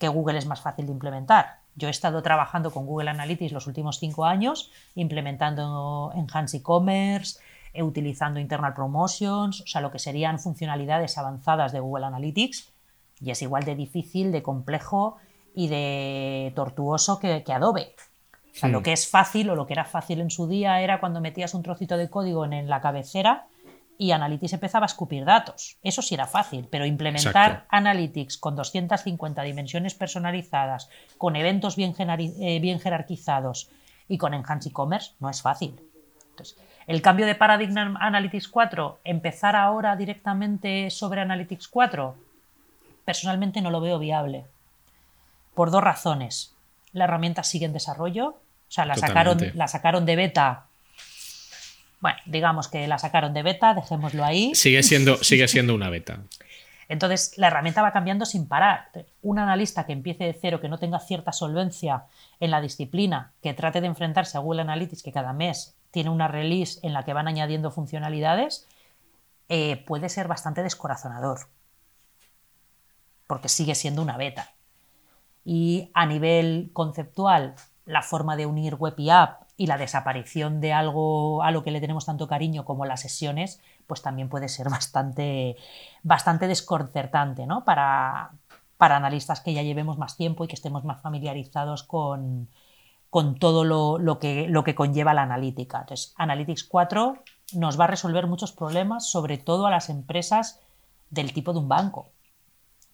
que Google es más fácil de implementar. Yo he estado trabajando con Google Analytics los últimos cinco años, implementando Enhanced E-Commerce, eh, utilizando Internal Promotions, o sea, lo que serían funcionalidades avanzadas de Google Analytics, y es igual de difícil, de complejo y de tortuoso que, Adobe. O sea, lo que es fácil o lo que era fácil en su día era cuando metías un trocito de código en la cabecera y Analytics empezaba a escupir datos. Eso sí era fácil, pero implementar Analytics con 250 dimensiones personalizadas, con eventos bien, eh, bien jerarquizados y con Enhanced E-Commerce no es fácil. Entonces, el cambio de paradigma Analytics 4, empezar ahora directamente sobre Analytics 4, personalmente no lo veo viable. Por dos razones. La herramienta sigue en desarrollo, o sea, la sacaron, la sacaron de beta bueno, digamos que la sacaron de beta, dejémoslo ahí. Sigue siendo, sigue siendo una beta. Entonces, la herramienta va cambiando sin parar. Un analista que empiece de cero, que no tenga cierta solvencia en la disciplina, que trate de enfrentarse a Google Analytics, que cada mes tiene una release en la que van añadiendo funcionalidades, eh, puede ser bastante descorazonador. Porque sigue siendo una beta. Y a nivel conceptual, la forma de unir web y app y la desaparición de algo a lo que le tenemos tanto cariño como las sesiones, pues también puede ser bastante, bastante desconcertante ¿no? para, para analistas que ya llevemos más tiempo y que estemos más familiarizados con, con todo lo, lo, que, lo que conlleva la analítica. Entonces, Analytics 4 nos va a resolver muchos problemas, sobre todo a las empresas del tipo de un banco.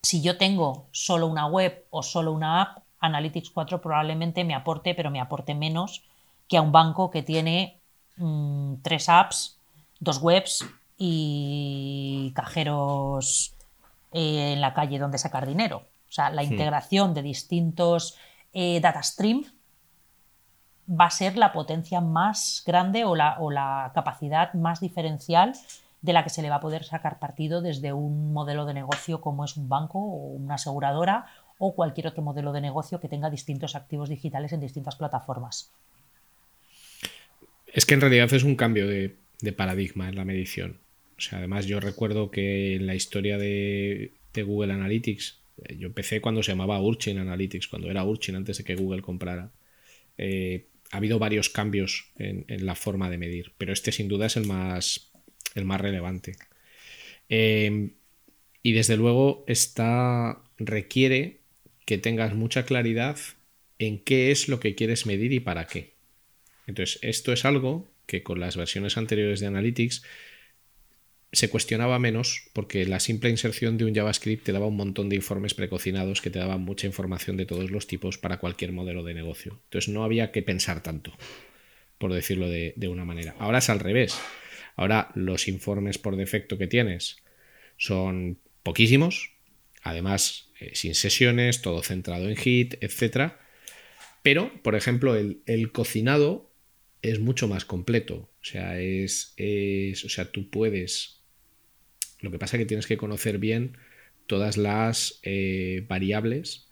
Si yo tengo solo una web o solo una app, Analytics 4 probablemente me aporte, pero me aporte menos que a un banco que tiene mm, tres apps, dos webs y cajeros eh, en la calle donde sacar dinero. O sea, la integración de distintos eh, data streams va a ser la potencia más grande o la, o la capacidad más diferencial de la que se le va a poder sacar partido desde un modelo de negocio como es un banco o una aseguradora o cualquier otro modelo de negocio que tenga distintos activos digitales en distintas plataformas. Es que en realidad es un cambio de, paradigma en la medición. O sea, además yo recuerdo que en la historia de, Google Analytics, eh, yo empecé cuando se llamaba Urchin Analytics, cuando era Urchin antes de que Google comprara. Eh, ha habido varios cambios en, la forma de medir, pero este sin duda es el más, el más relevante. Eh, y desde luego esta requiere que tengas mucha claridad en qué es lo que quieres medir y para qué. Entonces, esto es algo que con las versiones anteriores de Analytics se cuestionaba menos porque la simple inserción de un JavaScript te daba un montón de informes precocinados que te daban mucha información de todos los tipos para cualquier modelo de negocio. Entonces no había que pensar tanto, por decirlo de, una manera. Ahora es al revés. Ahora los informes por defecto que tienes son poquísimos. Además, eh, sin sesiones, todo centrado en hit, etc. Pero, por ejemplo, el, cocinado es mucho más completo. O sea, es, o sea, tú puedes. Lo que pasa es que tienes que conocer bien todas las eh, variables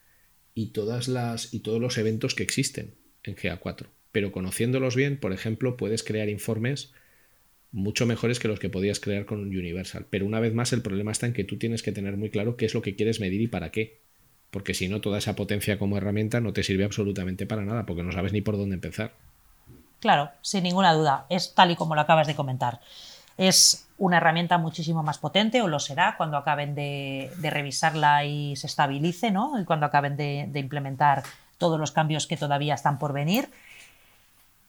y, todas las, y todos los eventos que existen en GA4. Pero conociéndolos bien, por ejemplo, puedes crear informes mucho mejores que los que podías crear con Universal. Pero una vez más, el problema está en que tú tienes que tener muy claro qué es lo que quieres medir y para qué. Porque si no, toda esa potencia como herramienta no te sirve absolutamente para nada, porque no sabes ni por dónde empezar. Claro, sin ninguna duda. Es tal y como lo acabas de comentar. Es una herramienta muchísimo más potente, o lo será cuando acaben de, revisarla y se estabilice, ¿no? Y cuando acaben de, implementar todos los cambios que todavía están por venir.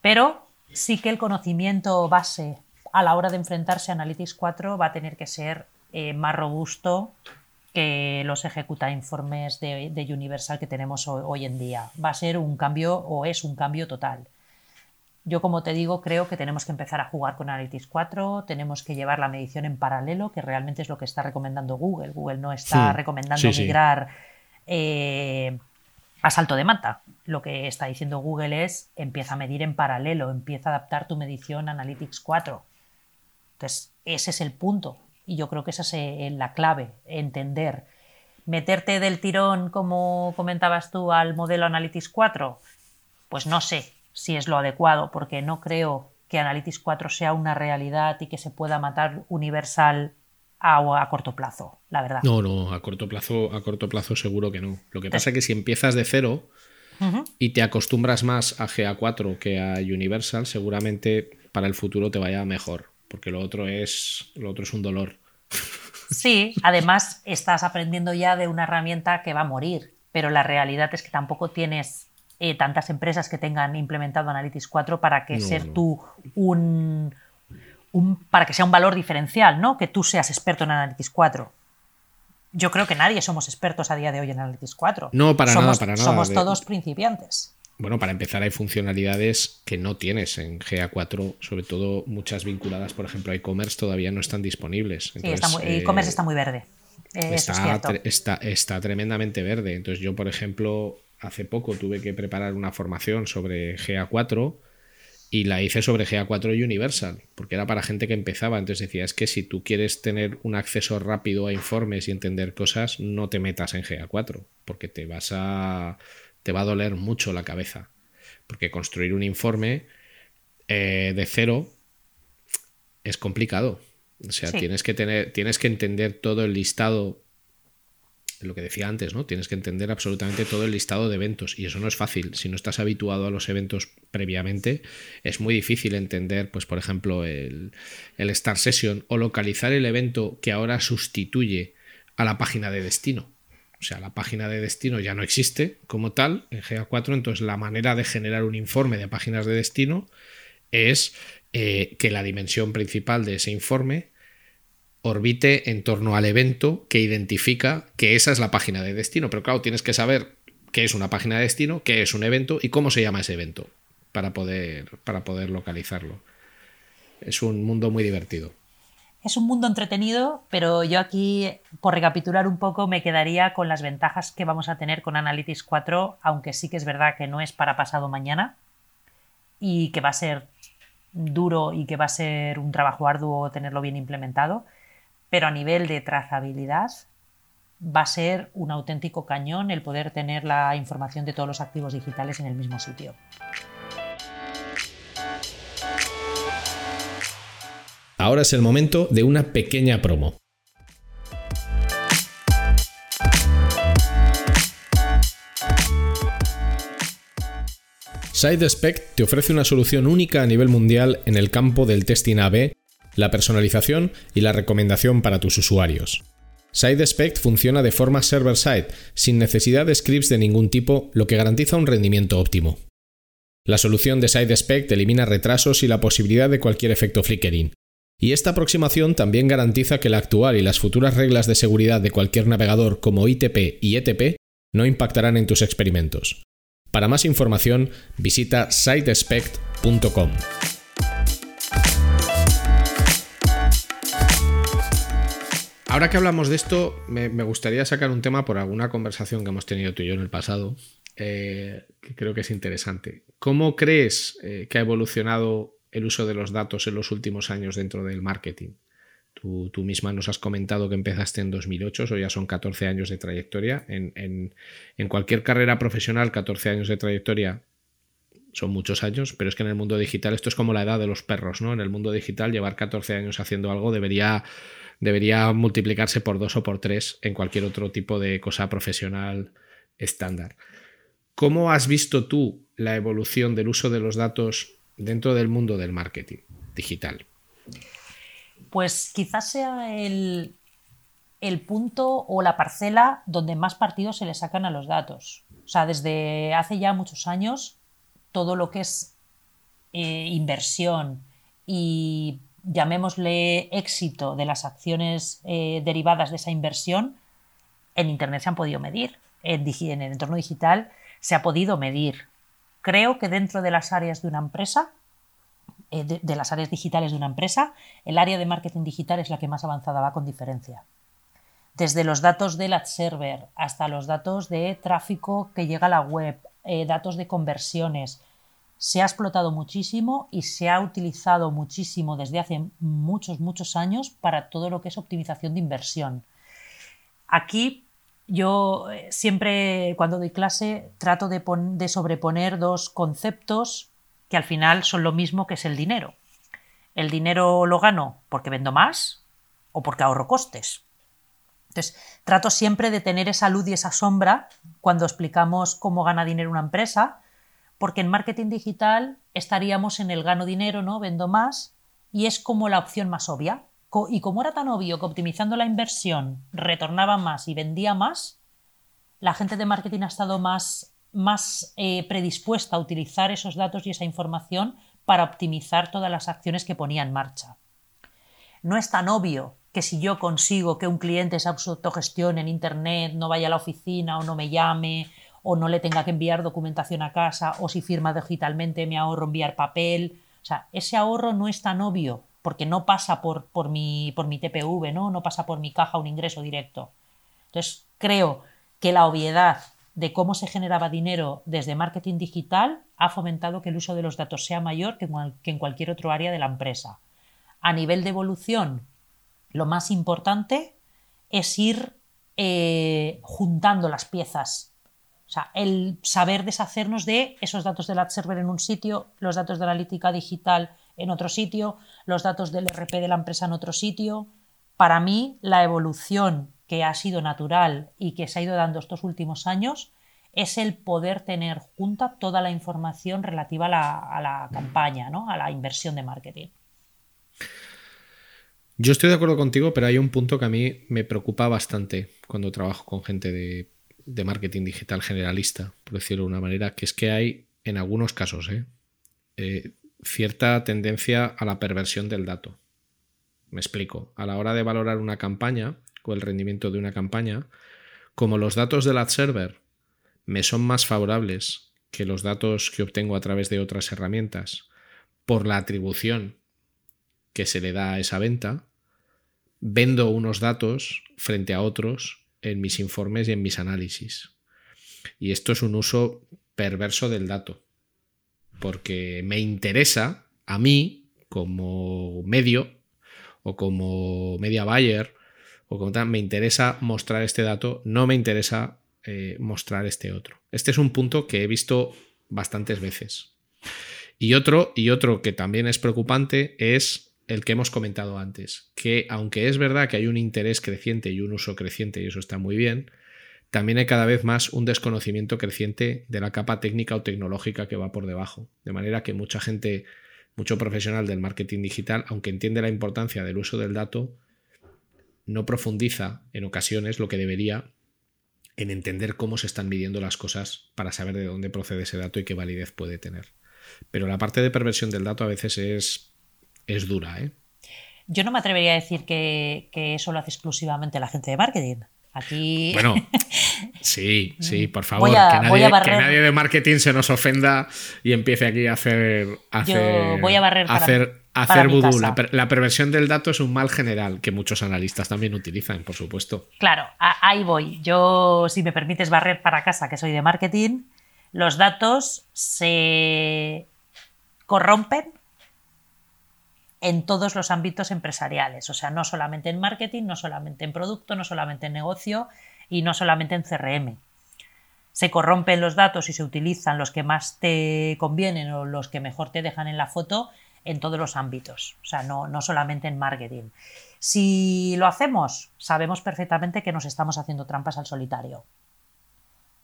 Pero sí que el conocimiento base a la hora de enfrentarse a Analytics 4 va a tener que ser eh, más robusto que los ejecuta informes de, Universal que tenemos hoy, en día. Va a ser un cambio o es un cambio total. Yo, como te digo, creo que tenemos que empezar a jugar con Analytics 4, tenemos que llevar la medición en paralelo, que realmente es lo que está recomendando Google. Google no está recomendando migrar eh, a salto de mata. Lo que está diciendo Google es empieza a medir en paralelo, empieza a adaptar tu medición a Analytics 4 entonces, ese es el punto. Y yo creo que esa es eh, la clave, entender. Meterte del tirón, como comentabas tú, al modelo Analytics 4, pues no sé si es lo adecuado, porque no creo que Analytics 4 sea una realidad y que se pueda matar universal a, a, corto plazo, la verdad. No, no, a corto plazo, a corto plazo seguro que no. Lo que pasa es que si empiezas de cero y te acostumbras más a GA4 que a Universal, seguramente para el futuro te vaya mejor porque lo otro es, lo otro es un dolor. Sí, además estás aprendiendo ya de una herramienta que va a morir, pero la realidad es que tampoco tienes eh, tantas empresas que tengan implementado Analytics 4 para que ser tú un, un, para que sea un valor diferencial, ¿no? Que tú seas experto en Analytics 4. Yo creo que nadie somos expertos a día de hoy en Analytics 4. No, para nada, para nada. Somos todos principiantes. Bueno, para empezar hay funcionalidades que no tienes en GA4, sobre todo muchas vinculadas, por ejemplo, a e-commerce todavía no están disponibles. sí, e-commerce está muy verde. está, está, está, tremendamente verde. Entonces yo, por ejemplo, hace poco tuve que preparar una formación sobre GA4 y la hice sobre GA4 Universal, porque era para gente que empezaba. Entonces decía, es que si tú quieres tener un acceso rápido a informes y entender cosas, no te metas en GA4, porque te vas a te va a doler mucho la cabeza. Porque construir un informe eh, de cero es complicado. O sea, tienes que tener, tienes que entender todo el listado. Lo que decía antes, ¿no? Tienes que entender absolutamente todo el listado de eventos. Y eso no es fácil. Si no estás habituado a los eventos previamente, es muy difícil entender, pues, por ejemplo, el, el Star Session o localizar el evento que ahora sustituye a la página de destino. O sea, la página de destino ya no existe como tal en GA4, entonces la manera de generar un informe de páginas de destino es eh, que la dimensión principal de ese informe orbite en torno al evento que identifica que esa es la página de destino. Pero claro, tienes que saber qué es una página de destino, qué es un evento y cómo se llama ese evento para poder, para poder localizarlo. Es un mundo muy divertido. Es un mundo entretenido, pero yo aquí, por recapitular un poco, me quedaría con las ventajas que vamos a tener con Analytics 4, aunque sí que es verdad que no es para pasado mañana y que va a ser duro y que va a ser un trabajo arduo tenerlo bien implementado, pero a nivel de trazabilidad va a ser un auténtico cañón el poder tener la información de todos los activos digitales en el mismo sitio. Ahora es el momento de una pequeña promo. SideSpect te ofrece una solución única a nivel mundial en el campo del testing AB, la personalización y la recomendación para tus usuarios. SideSpect funciona de forma server-side, sin necesidad de scripts de ningún tipo, lo que garantiza un rendimiento óptimo. La solución de SideSpect elimina retrasos y la posibilidad de cualquier efecto flickering, y esta aproximación también garantiza que la actual y las futuras reglas de seguridad de cualquier navegador como ITP y ETP no impactarán en tus experimentos. Para más información, visita sitespect.com. Ahora que hablamos de esto, me, gustaría sacar un tema por alguna conversación que hemos tenido tú y yo en el pasado, eh, que creo que es interesante. ¿Cómo crees eh, que ha evolucionado el uso de los datos en los últimos años dentro del marketing? Tú, misma nos has comentado que empezaste en 2008, o ya son 14 años de trayectoria. En, en, cualquier carrera profesional, 14 años de trayectoria son muchos años, pero es que en el mundo digital esto es como la edad de los perros, ¿no? En el mundo digital llevar 14 años haciendo algo debería debería multiplicarse por dos o por tres en cualquier otro tipo de cosa profesional estándar. ¿Cómo has visto tú la evolución del uso de los datos dentro del mundo del marketing digital? Pues quizás sea el, punto o la parcela donde más partidos se le sacan a los datos. O sea, desde hace ya muchos años, todo lo que es eh, inversión y llamémosle éxito de las acciones eh, derivadas de esa inversión, en Internet se han podido medir, en, el entorno digital se ha podido medir. Creo que dentro de las áreas de una empresa, eh, de, las áreas digitales de una empresa, el área de marketing digital es la que más avanzada va con diferencia. Desde los datos del ad server hasta los datos de tráfico que llega a la web, eh, datos de conversiones, se ha explotado muchísimo y se ha utilizado muchísimo desde hace muchos, muchos años para todo lo que es optimización de inversión. Aquí yo eh, siempre cuando doy clase trato de, de sobreponer dos conceptos que al final son lo mismo que es el dinero. El dinero lo gano porque vendo más o porque ahorro costes. Entonces, trato siempre de tener esa luz y esa sombra cuando explicamos cómo gana dinero una empresa porque en marketing digital estaríamos en el gano dinero, ¿no? Vendo más y es como la opción más obvia. Y como era tan obvio que optimizando la inversión retornaba más y vendía más, la gente de marketing ha estado más, más eh, predispuesta a utilizar esos datos y esa información para optimizar todas las acciones que ponía en marcha. No es tan obvio que si yo consigo que un cliente se autogestione en Internet, no vaya a la oficina o no me llame o no le tenga que enviar documentación a casa, o si firma digitalmente me ahorro enviar papel. O sea, ese ahorro no es tan obvio, porque no pasa por, por, mi, por mi TPV, ¿no? no pasa por mi caja un ingreso directo. Entonces, creo que la obviedad de cómo se generaba dinero desde marketing digital ha fomentado que el uso de los datos sea mayor que, en cualquier otro área de la empresa. A nivel de evolución, lo más importante es ir eh, juntando las piezas o sea, el saber deshacernos de esos datos del ad server en un sitio, los datos de la analítica digital en otro sitio, los datos del RP de la empresa en otro sitio. Para mí, la evolución que ha sido natural y que se ha ido dando estos últimos años es el poder tener junta toda la información relativa a la, campaña, ¿no? a la inversión de marketing. Yo estoy de acuerdo contigo, pero hay un punto que a mí me preocupa bastante cuando trabajo con gente de de marketing digital generalista, por decirlo de una manera, que es que hay, en algunos casos, ¿eh? Eh, cierta tendencia a la perversión del dato. Me explico. A la hora de valorar una campaña o el rendimiento de una campaña, como los datos del ad server me son más favorables que los datos que obtengo a través de otras herramientas por la atribución que se le da a esa venta, vendo unos datos frente a otros en mis informes y en mis análisis. Y esto es un uso perverso del dato, porque me interesa a mí como medio o como media buyer o como tal, me interesa mostrar este dato, no me interesa eh, mostrar este otro. Este es un punto que he visto bastantes veces. Y otro, y otro que también es preocupante es el que hemos comentado antes, que aunque es verdad que hay un interés creciente y un uso creciente, y eso está muy bien, también hay cada vez más un desconocimiento creciente de la capa técnica o tecnológica que va por debajo. De manera que mucha gente, mucho profesional del marketing digital, aunque entiende la importancia del uso del dato, no profundiza en ocasiones lo que debería en entender cómo se están midiendo las cosas para saber de dónde procede ese dato y qué validez puede tener. Pero la parte de perversión del dato a veces es es dura, ¿eh? Yo no me atrevería a decir que, eso lo hace exclusivamente la gente de marketing. Aquí. Bueno, sí, sí, por favor. que, nadie, de marketing se nos ofenda y empiece aquí a hacer. hacer Yo voy a barrer hacer Hacer vudú, la, la, perversión del dato es un mal general que muchos analistas también utilizan, por supuesto. Claro, ahí voy. Yo, si me permites barrer para casa, que soy de marketing, los datos se corrompen en todos los ámbitos empresariales, o sea, no solamente en marketing, no solamente en producto, no solamente en negocio y no solamente en CRM. Se corrompen los datos y se utilizan los que más te convienen o los que mejor te dejan en la foto en todos los ámbitos, o sea, no, no solamente en marketing. Si lo hacemos, sabemos perfectamente que nos estamos haciendo trampas al solitario.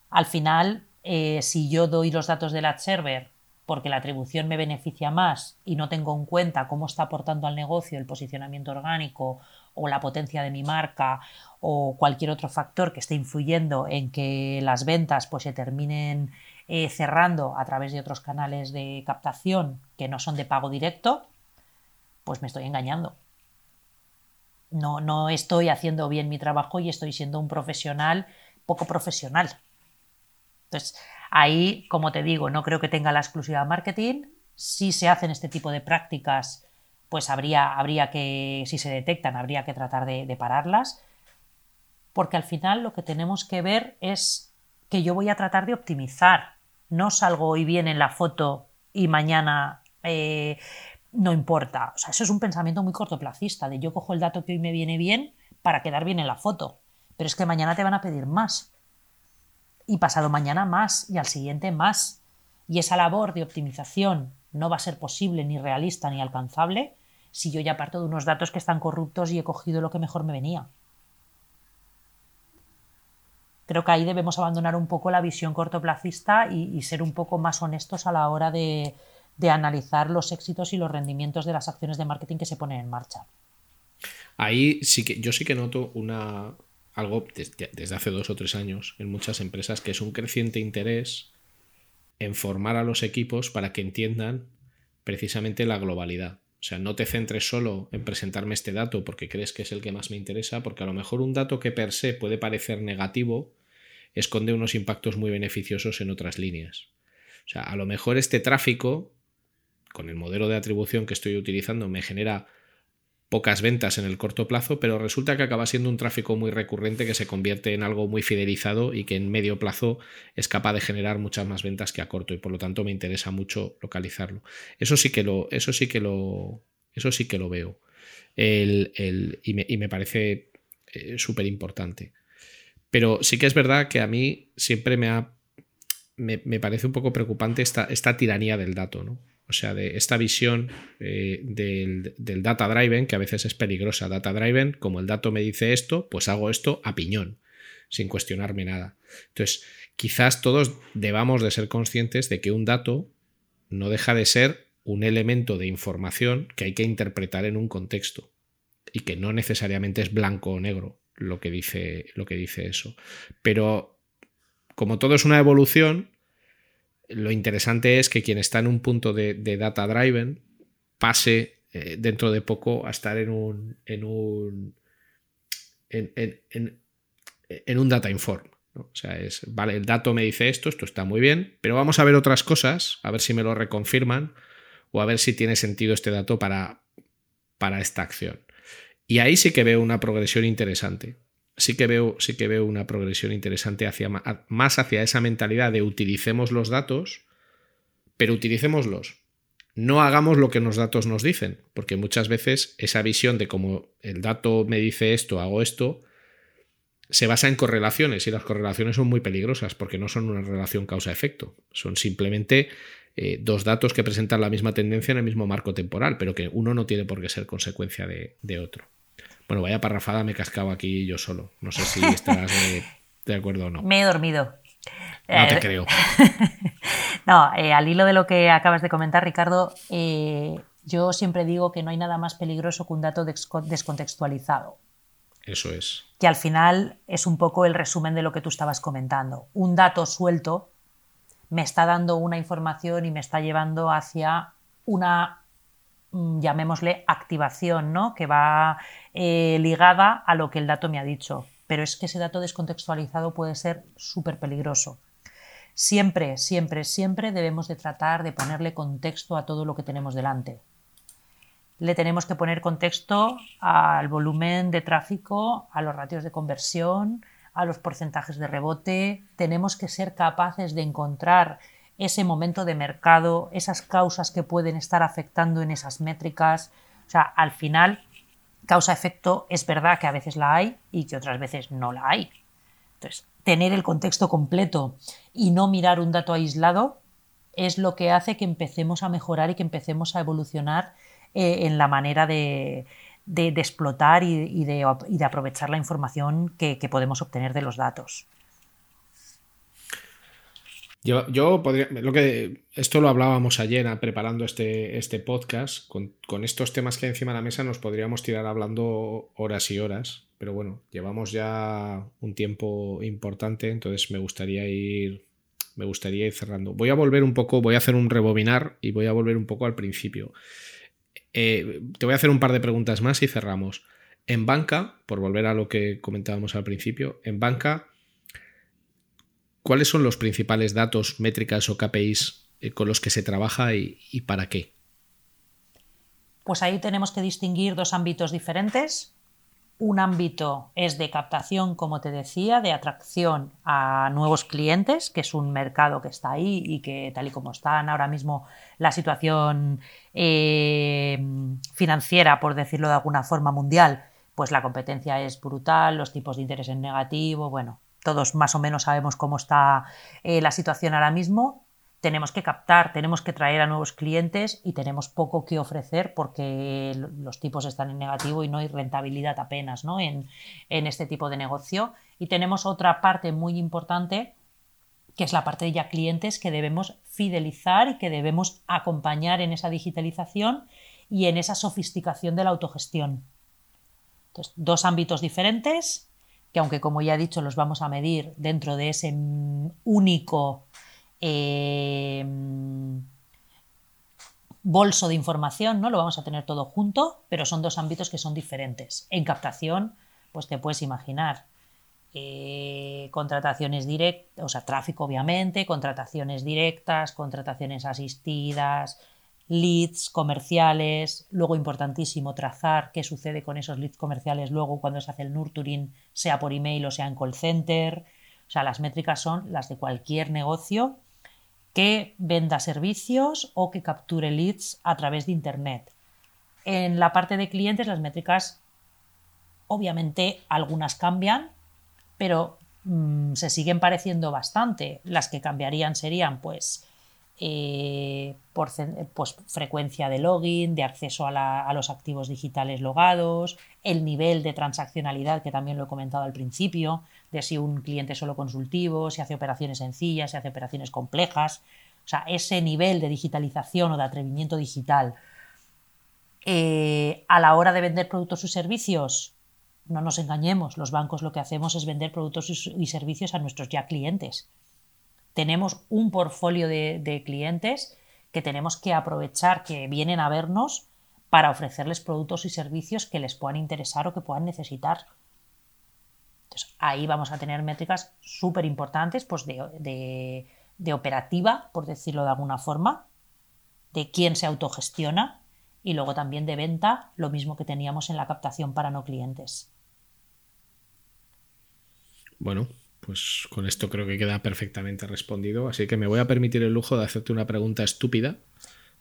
Al final, eh, si yo doy los datos del ad server porque la atribución me beneficia más y no tengo en cuenta cómo está aportando al negocio el posicionamiento orgánico o la potencia de mi marca o cualquier otro factor que esté influyendo en que las ventas pues se terminen eh, cerrando a través de otros canales de captación que no son de pago directo, pues me estoy engañando. No, no estoy haciendo bien mi trabajo y estoy siendo un profesional poco profesional. Entonces, ahí, como te digo, no creo que tenga la exclusiva marketing. Si se hacen este tipo de prácticas, pues habría, habría que, si se detectan, habría que tratar de pararlas. Porque al final lo que tenemos que ver es que yo voy a tratar de optimizar no salgo hoy bien en la foto y mañana eh, no importa. O sea, eso es un pensamiento muy cortoplacista, de yo cojo el dato que hoy me viene bien para quedar bien en la foto. Pero es que mañana te van a pedir más. Y pasado mañana más. Y al siguiente más. Y esa labor de optimización no va a ser posible, ni realista, ni alcanzable si yo ya parto de unos datos que están corruptos y he cogido lo que mejor me venía creo que ahí debemos abandonar un poco la visión cortoplacista y, ser un poco más honestos a la hora de, analizar los éxitos y los rendimientos de las acciones de marketing que se ponen en marcha. Ahí sí que yo sí que noto una algo desde, desde, hace dos o tres años en muchas empresas que es un creciente interés en formar a los equipos para que entiendan precisamente la globalidad. O sea, no te centres solo en presentarme este dato porque crees que es el que más me interesa, porque a lo mejor un dato que per se puede parecer negativo esconde unos impactos muy beneficiosos en otras líneas. O sea, a lo mejor este tráfico, con el modelo de atribución que estoy utilizando, me genera pocas ventas en el corto plazo, pero resulta que acaba siendo un tráfico muy recurrente que se convierte en algo muy fidelizado y que en medio plazo es capaz de generar muchas más ventas que a corto y por lo tanto me interesa mucho localizarlo. Eso sí que lo, eso sí que lo, eso sí que lo veo. y, me, parece eh, súper importante. Pero sí que es verdad que a mí siempre me ha. Me, parece un poco preocupante esta, esta, tiranía del dato, ¿no? O sea, de esta visión eh, del, data driven, que a veces es peligrosa. Data driven, como el dato me dice esto, pues hago esto a piñón, sin cuestionarme nada. Entonces, quizás todos debamos de ser conscientes de que un dato no deja de ser un elemento de información que hay que interpretar en un contexto y que no necesariamente es blanco o negro lo que dice, lo que dice eso. Pero como todo es una evolución, lo interesante es que quien está en un punto de, data driven pase eh, dentro de poco a estar en un en un en, un data inform. O sea, es, vale, el dato me dice esto, esto está muy bien, pero vamos a ver otras cosas, a ver si me lo reconfirman o a ver si tiene sentido este dato para, para esta acción. Y ahí sí que veo una progresión interesante. Sí que veo, sí que veo una progresión interesante hacia, más hacia esa mentalidad de utilicemos los datos, pero utilicémoslos. No hagamos lo que los datos nos dicen, porque muchas veces esa visión de cómo el dato me dice esto, hago esto, se basa en correlaciones y las correlaciones son muy peligrosas porque no son una relación causa-efecto, son simplemente eh, dos datos que presentan la misma tendencia en el mismo marco temporal, pero que uno no tiene por qué ser consecuencia de otro. Bueno, vaya parrafada me he cascado aquí yo solo. No sé si estás de, acuerdo o no. Me he dormido. No te eh, creo. no, eh, al hilo de lo que acabas de comentar, Ricardo, eh, yo siempre digo que no hay nada más peligroso que un dato descontextualizado. Eso es. Que al final es un poco el resumen de lo que tú estabas comentando. Un dato suelto me está dando una información y me está llevando hacia una llamémosle activación, ¿no? que va eh, ligada a lo que el dato me ha dicho. Pero es que ese dato descontextualizado puede ser súper peligroso. Siempre, siempre, siempre debemos de tratar de ponerle contexto a todo lo que tenemos delante. le tenemos que poner contexto al volumen de tráfico, a los ratios de conversión, a los porcentajes de rebote. Tenemos que ser capaces de encontrar ese momento de mercado, esas causas que pueden estar afectando en esas métricas. O sea, al final, causa-efecto es verdad que a veces la hay y que otras veces no la hay. Entonces, tener el contexto completo y no mirar un dato aislado es lo que hace que empecemos a mejorar y que empecemos a evolucionar eh, en la manera de, explotar y, de, aprovechar la información que podemos obtener de los datos. Yo, podría, lo que, esto lo hablábamos ayer ah, preparando este, este podcast, con, estos temas que hay encima de la mesa nos podríamos tirar hablando horas y horas, pero bueno, llevamos ya un tiempo importante, entonces me gustaría ir, me gustaría ir cerrando. Voy a volver un poco, voy a hacer un rebobinar y voy a volver un poco al principio. Eh, te voy a hacer un par de preguntas más y cerramos. En banca, por volver a lo que comentábamos al principio, en banca ¿Cuáles son los principales datos, métricas o KPIs eh, con los que se trabaja y, para qué? Pues ahí tenemos que distinguir dos ámbitos diferentes. Un ámbito es de captación, como te decía, de atracción a nuevos clientes, que es un mercado que está ahí y que tal y como está ahora mismo la situación eh, financiera, por decirlo de alguna forma, mundial, pues la competencia es brutal, los tipos de interés en negativo, bueno, todos más o menos sabemos cómo está eh, la situación ahora mismo, tenemos que captar, tenemos que traer a nuevos clientes y tenemos poco que ofrecer porque los tipos están en negativo y no hay rentabilidad apenas ¿no? en, este tipo de negocio. Y tenemos otra parte muy importante que es la parte de ya clientes que debemos fidelizar y que debemos acompañar en esa digitalización y en esa sofisticación de la autogestión. Entonces, dos ámbitos diferentes, que aunque como ya he dicho los vamos a medir dentro de ese único eh, bolso de información, ¿no? Lo vamos a tener todo junto, pero son dos ámbitos que son diferentes. En captación, pues te puedes imaginar. Eh, contrataciones directas, o sea, tráfico obviamente, contrataciones directas, contrataciones asistidas, leads comerciales, luego importantísimo trazar qué sucede con esos leads comerciales luego cuando se hace el nurturing, sea por email o sea en call center. O sea, las métricas son las de cualquier negocio que venda servicios o que capture leads a través de Internet. En la parte de clientes las métricas, obviamente algunas cambian, pero mm, se siguen pareciendo bastante. Las que cambiarían serían pues eh, por, pues, frecuencia de login, de acceso a, los activos digitales logados, el nivel de transaccionalidad, que también lo he comentado al principio, de si un cliente solo consultivo, si hace operaciones sencillas, si hace operaciones complejas. O sea, ese nivel de digitalización o de atrevimiento digital eh, a la hora de vender productos y servicios, no nos engañemos, los bancos lo que hacemos es vender productos y servicios a nuestros ya clientes tenemos un portfolio de, clientes que tenemos que aprovechar, que vienen a vernos para ofrecerles productos y servicios que les puedan interesar o que puedan necesitar. Entonces, ahí vamos a tener métricas súper importantes pues de, de, operativa, por decirlo de alguna forma, de quién se autogestiona y luego también de venta, lo mismo que teníamos en la captación para no clientes. Bueno, pues con esto creo que queda perfectamente respondido. Así que me voy a permitir el lujo de hacerte una pregunta estúpida,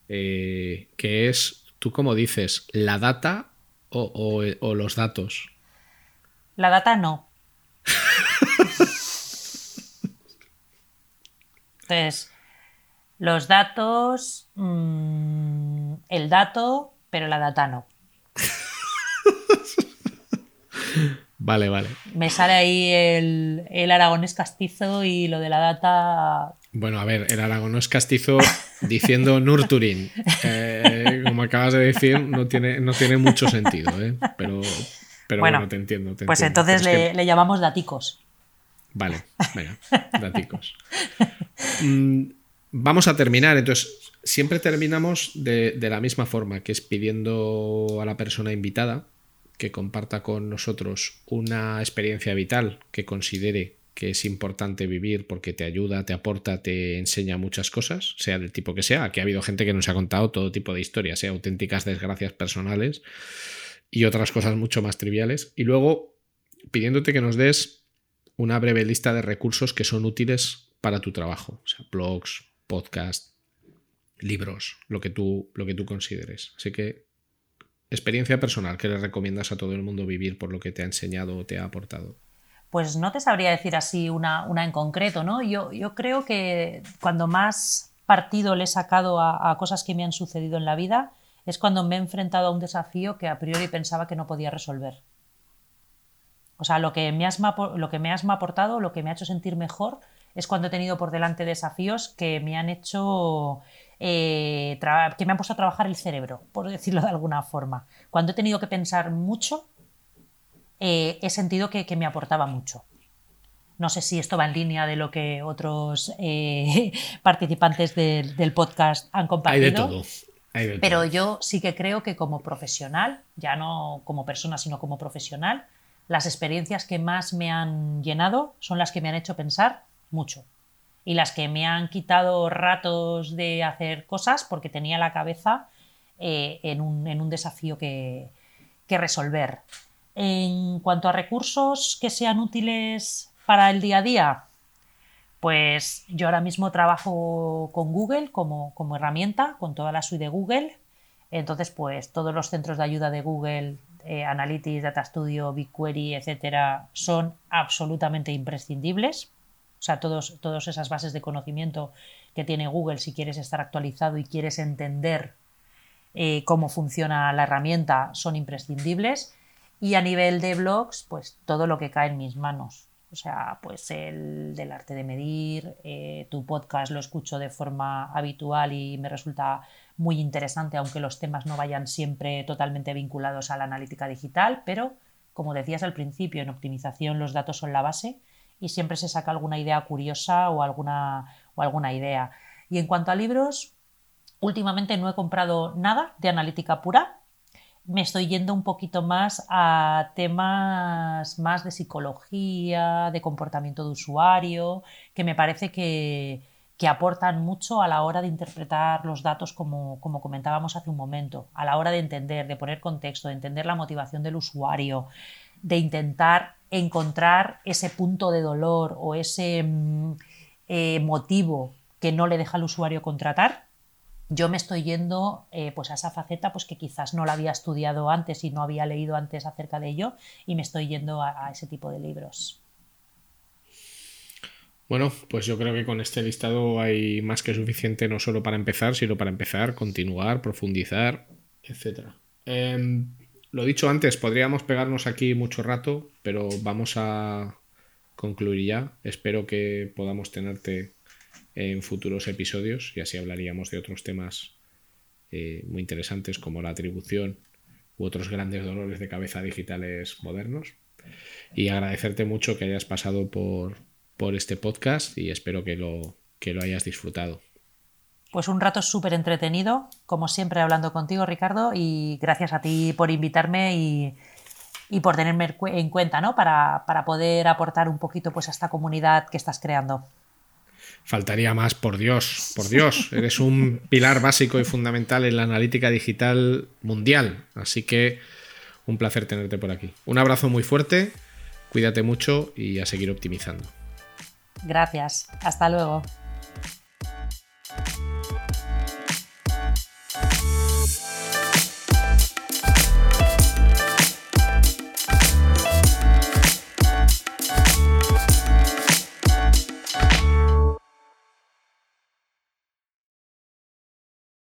eh, que es, ¿tú cómo dices? ¿La data o, los datos? La data no. Entonces, los datos, mm, el dato, pero la data no. Vale, vale. Me sale ahí el, el aragonés castizo y lo de la data. Bueno, a ver, el aragonés castizo diciendo Nurturing. Eh, como acabas de decir, no tiene, no tiene mucho sentido, ¿eh? Pero, pero bueno, te entiendo. pues entonces le, llamamos daticos. Vale, venga, daticos. Mm, vamos a terminar. Entonces, siempre terminamos de, de la misma forma, que es pidiendo a la persona invitada que comparta con nosotros una experiencia vital que considere que es importante vivir porque te ayuda, te aporta, te enseña muchas cosas, sea del tipo que sea. que ha habido gente que nos ha contado todo tipo de historias, sea auténticas desgracias personales y otras cosas mucho más triviales. Y luego pidiéndote que nos des una breve lista de recursos que son útiles para tu trabajo, sea, blogs, podcasts, libros, lo que tú, lo que tú consideres. Así que, experiencia personal que le recomiendas a todo el mundo vivir por lo que te ha enseñado o te ha aportado. Pues no te sabría decir así una, una en concreto, ¿no? Yo, yo, creo que cuando más partido le he sacado a, cosas que me han sucedido en la vida es cuando me he enfrentado a un desafío que a priori pensaba que no podía resolver. O sea, lo que, me has, lo que me has aportado, lo que me ha hecho sentir mejor, es cuando he tenido por delante desafíos que me han hecho eh, que me han puesto a trabajar el cerebro, por decirlo de alguna forma. Cuando he tenido que pensar mucho, eh, he sentido que, me aportaba mucho. No sé si esto va en línea de lo que otros eh, participantes del podcast han compartido. Hay de todo. pero yo sí que creo que como profesional, ya no como persona, sino como profesional, las experiencias que más me han llenado son las que me han hecho pensar mucho y las que me han quitado ratos de hacer cosas porque tenía la cabeza eh, en, un, desafío que, resolver. En cuanto a recursos que sean útiles para el día a día, pues yo ahora mismo trabajo con Google como, como herramienta, con toda la suite de Google. Entonces, pues todos los centros de ayuda de Google, eh, Analytics, Data Studio, BigQuery, etcétera, son absolutamente imprescindibles. O sea, todos, todas esas bases de conocimiento que tiene Google si quieres estar actualizado y quieres entender eh, cómo funciona la herramienta son imprescindibles. Y a nivel de blogs, pues todo lo que cae en mis manos. O sea, pues el del arte de medir, eh, tu podcast lo escucho de forma habitual y me resulta muy interesante, aunque los temas no vayan siempre totalmente vinculados a la analítica digital, pero como decías al principio, en optimización los datos son la base y siempre se saca alguna idea curiosa o alguna, o alguna idea. Y en cuanto a libros, últimamente no he comprado nada de analítica pura. Me estoy yendo un poquito más a temas más de psicología, de comportamiento de usuario, que me parece que, que aportan mucho a la hora de interpretar los datos como, como, comentábamos hace un momento, a la hora de entender, de poner contexto, de entender la motivación del usuario, de intentar encontrar ese punto de dolor o ese mm, eh, motivo que no le deja al usuario contratar, yo me estoy yendo eh, pues a esa faceta pues que quizás no la había estudiado antes y no había leído antes acerca de ello y me estoy yendo a, ese tipo de libros. Bueno, pues yo creo que con este listado hay más que suficiente no solo para empezar, sino para empezar, continuar, profundizar, etc. Lo dicho antes, podríamos pegarnos aquí mucho rato, pero vamos a concluir ya. Espero que podamos tenerte en futuros episodios y así hablaríamos de otros temas eh, muy interesantes como la atribución u otros grandes dolores de cabeza digitales modernos. Y agradecerte mucho que hayas pasado por, por este podcast y espero que lo, que lo hayas disfrutado. Pues un rato súper entretenido, como siempre hablando contigo, Ricardo, y gracias a ti por invitarme y, por tenerme en cuenta, ¿no? Para, poder aportar un poquito pues, a esta comunidad que estás creando. Faltaría más, por Dios, por Dios. Eres un pilar básico y fundamental en la analítica digital mundial. Así que un placer tenerte por aquí. Un abrazo muy fuerte, cuídate mucho y a seguir optimizando. Gracias. Hasta luego.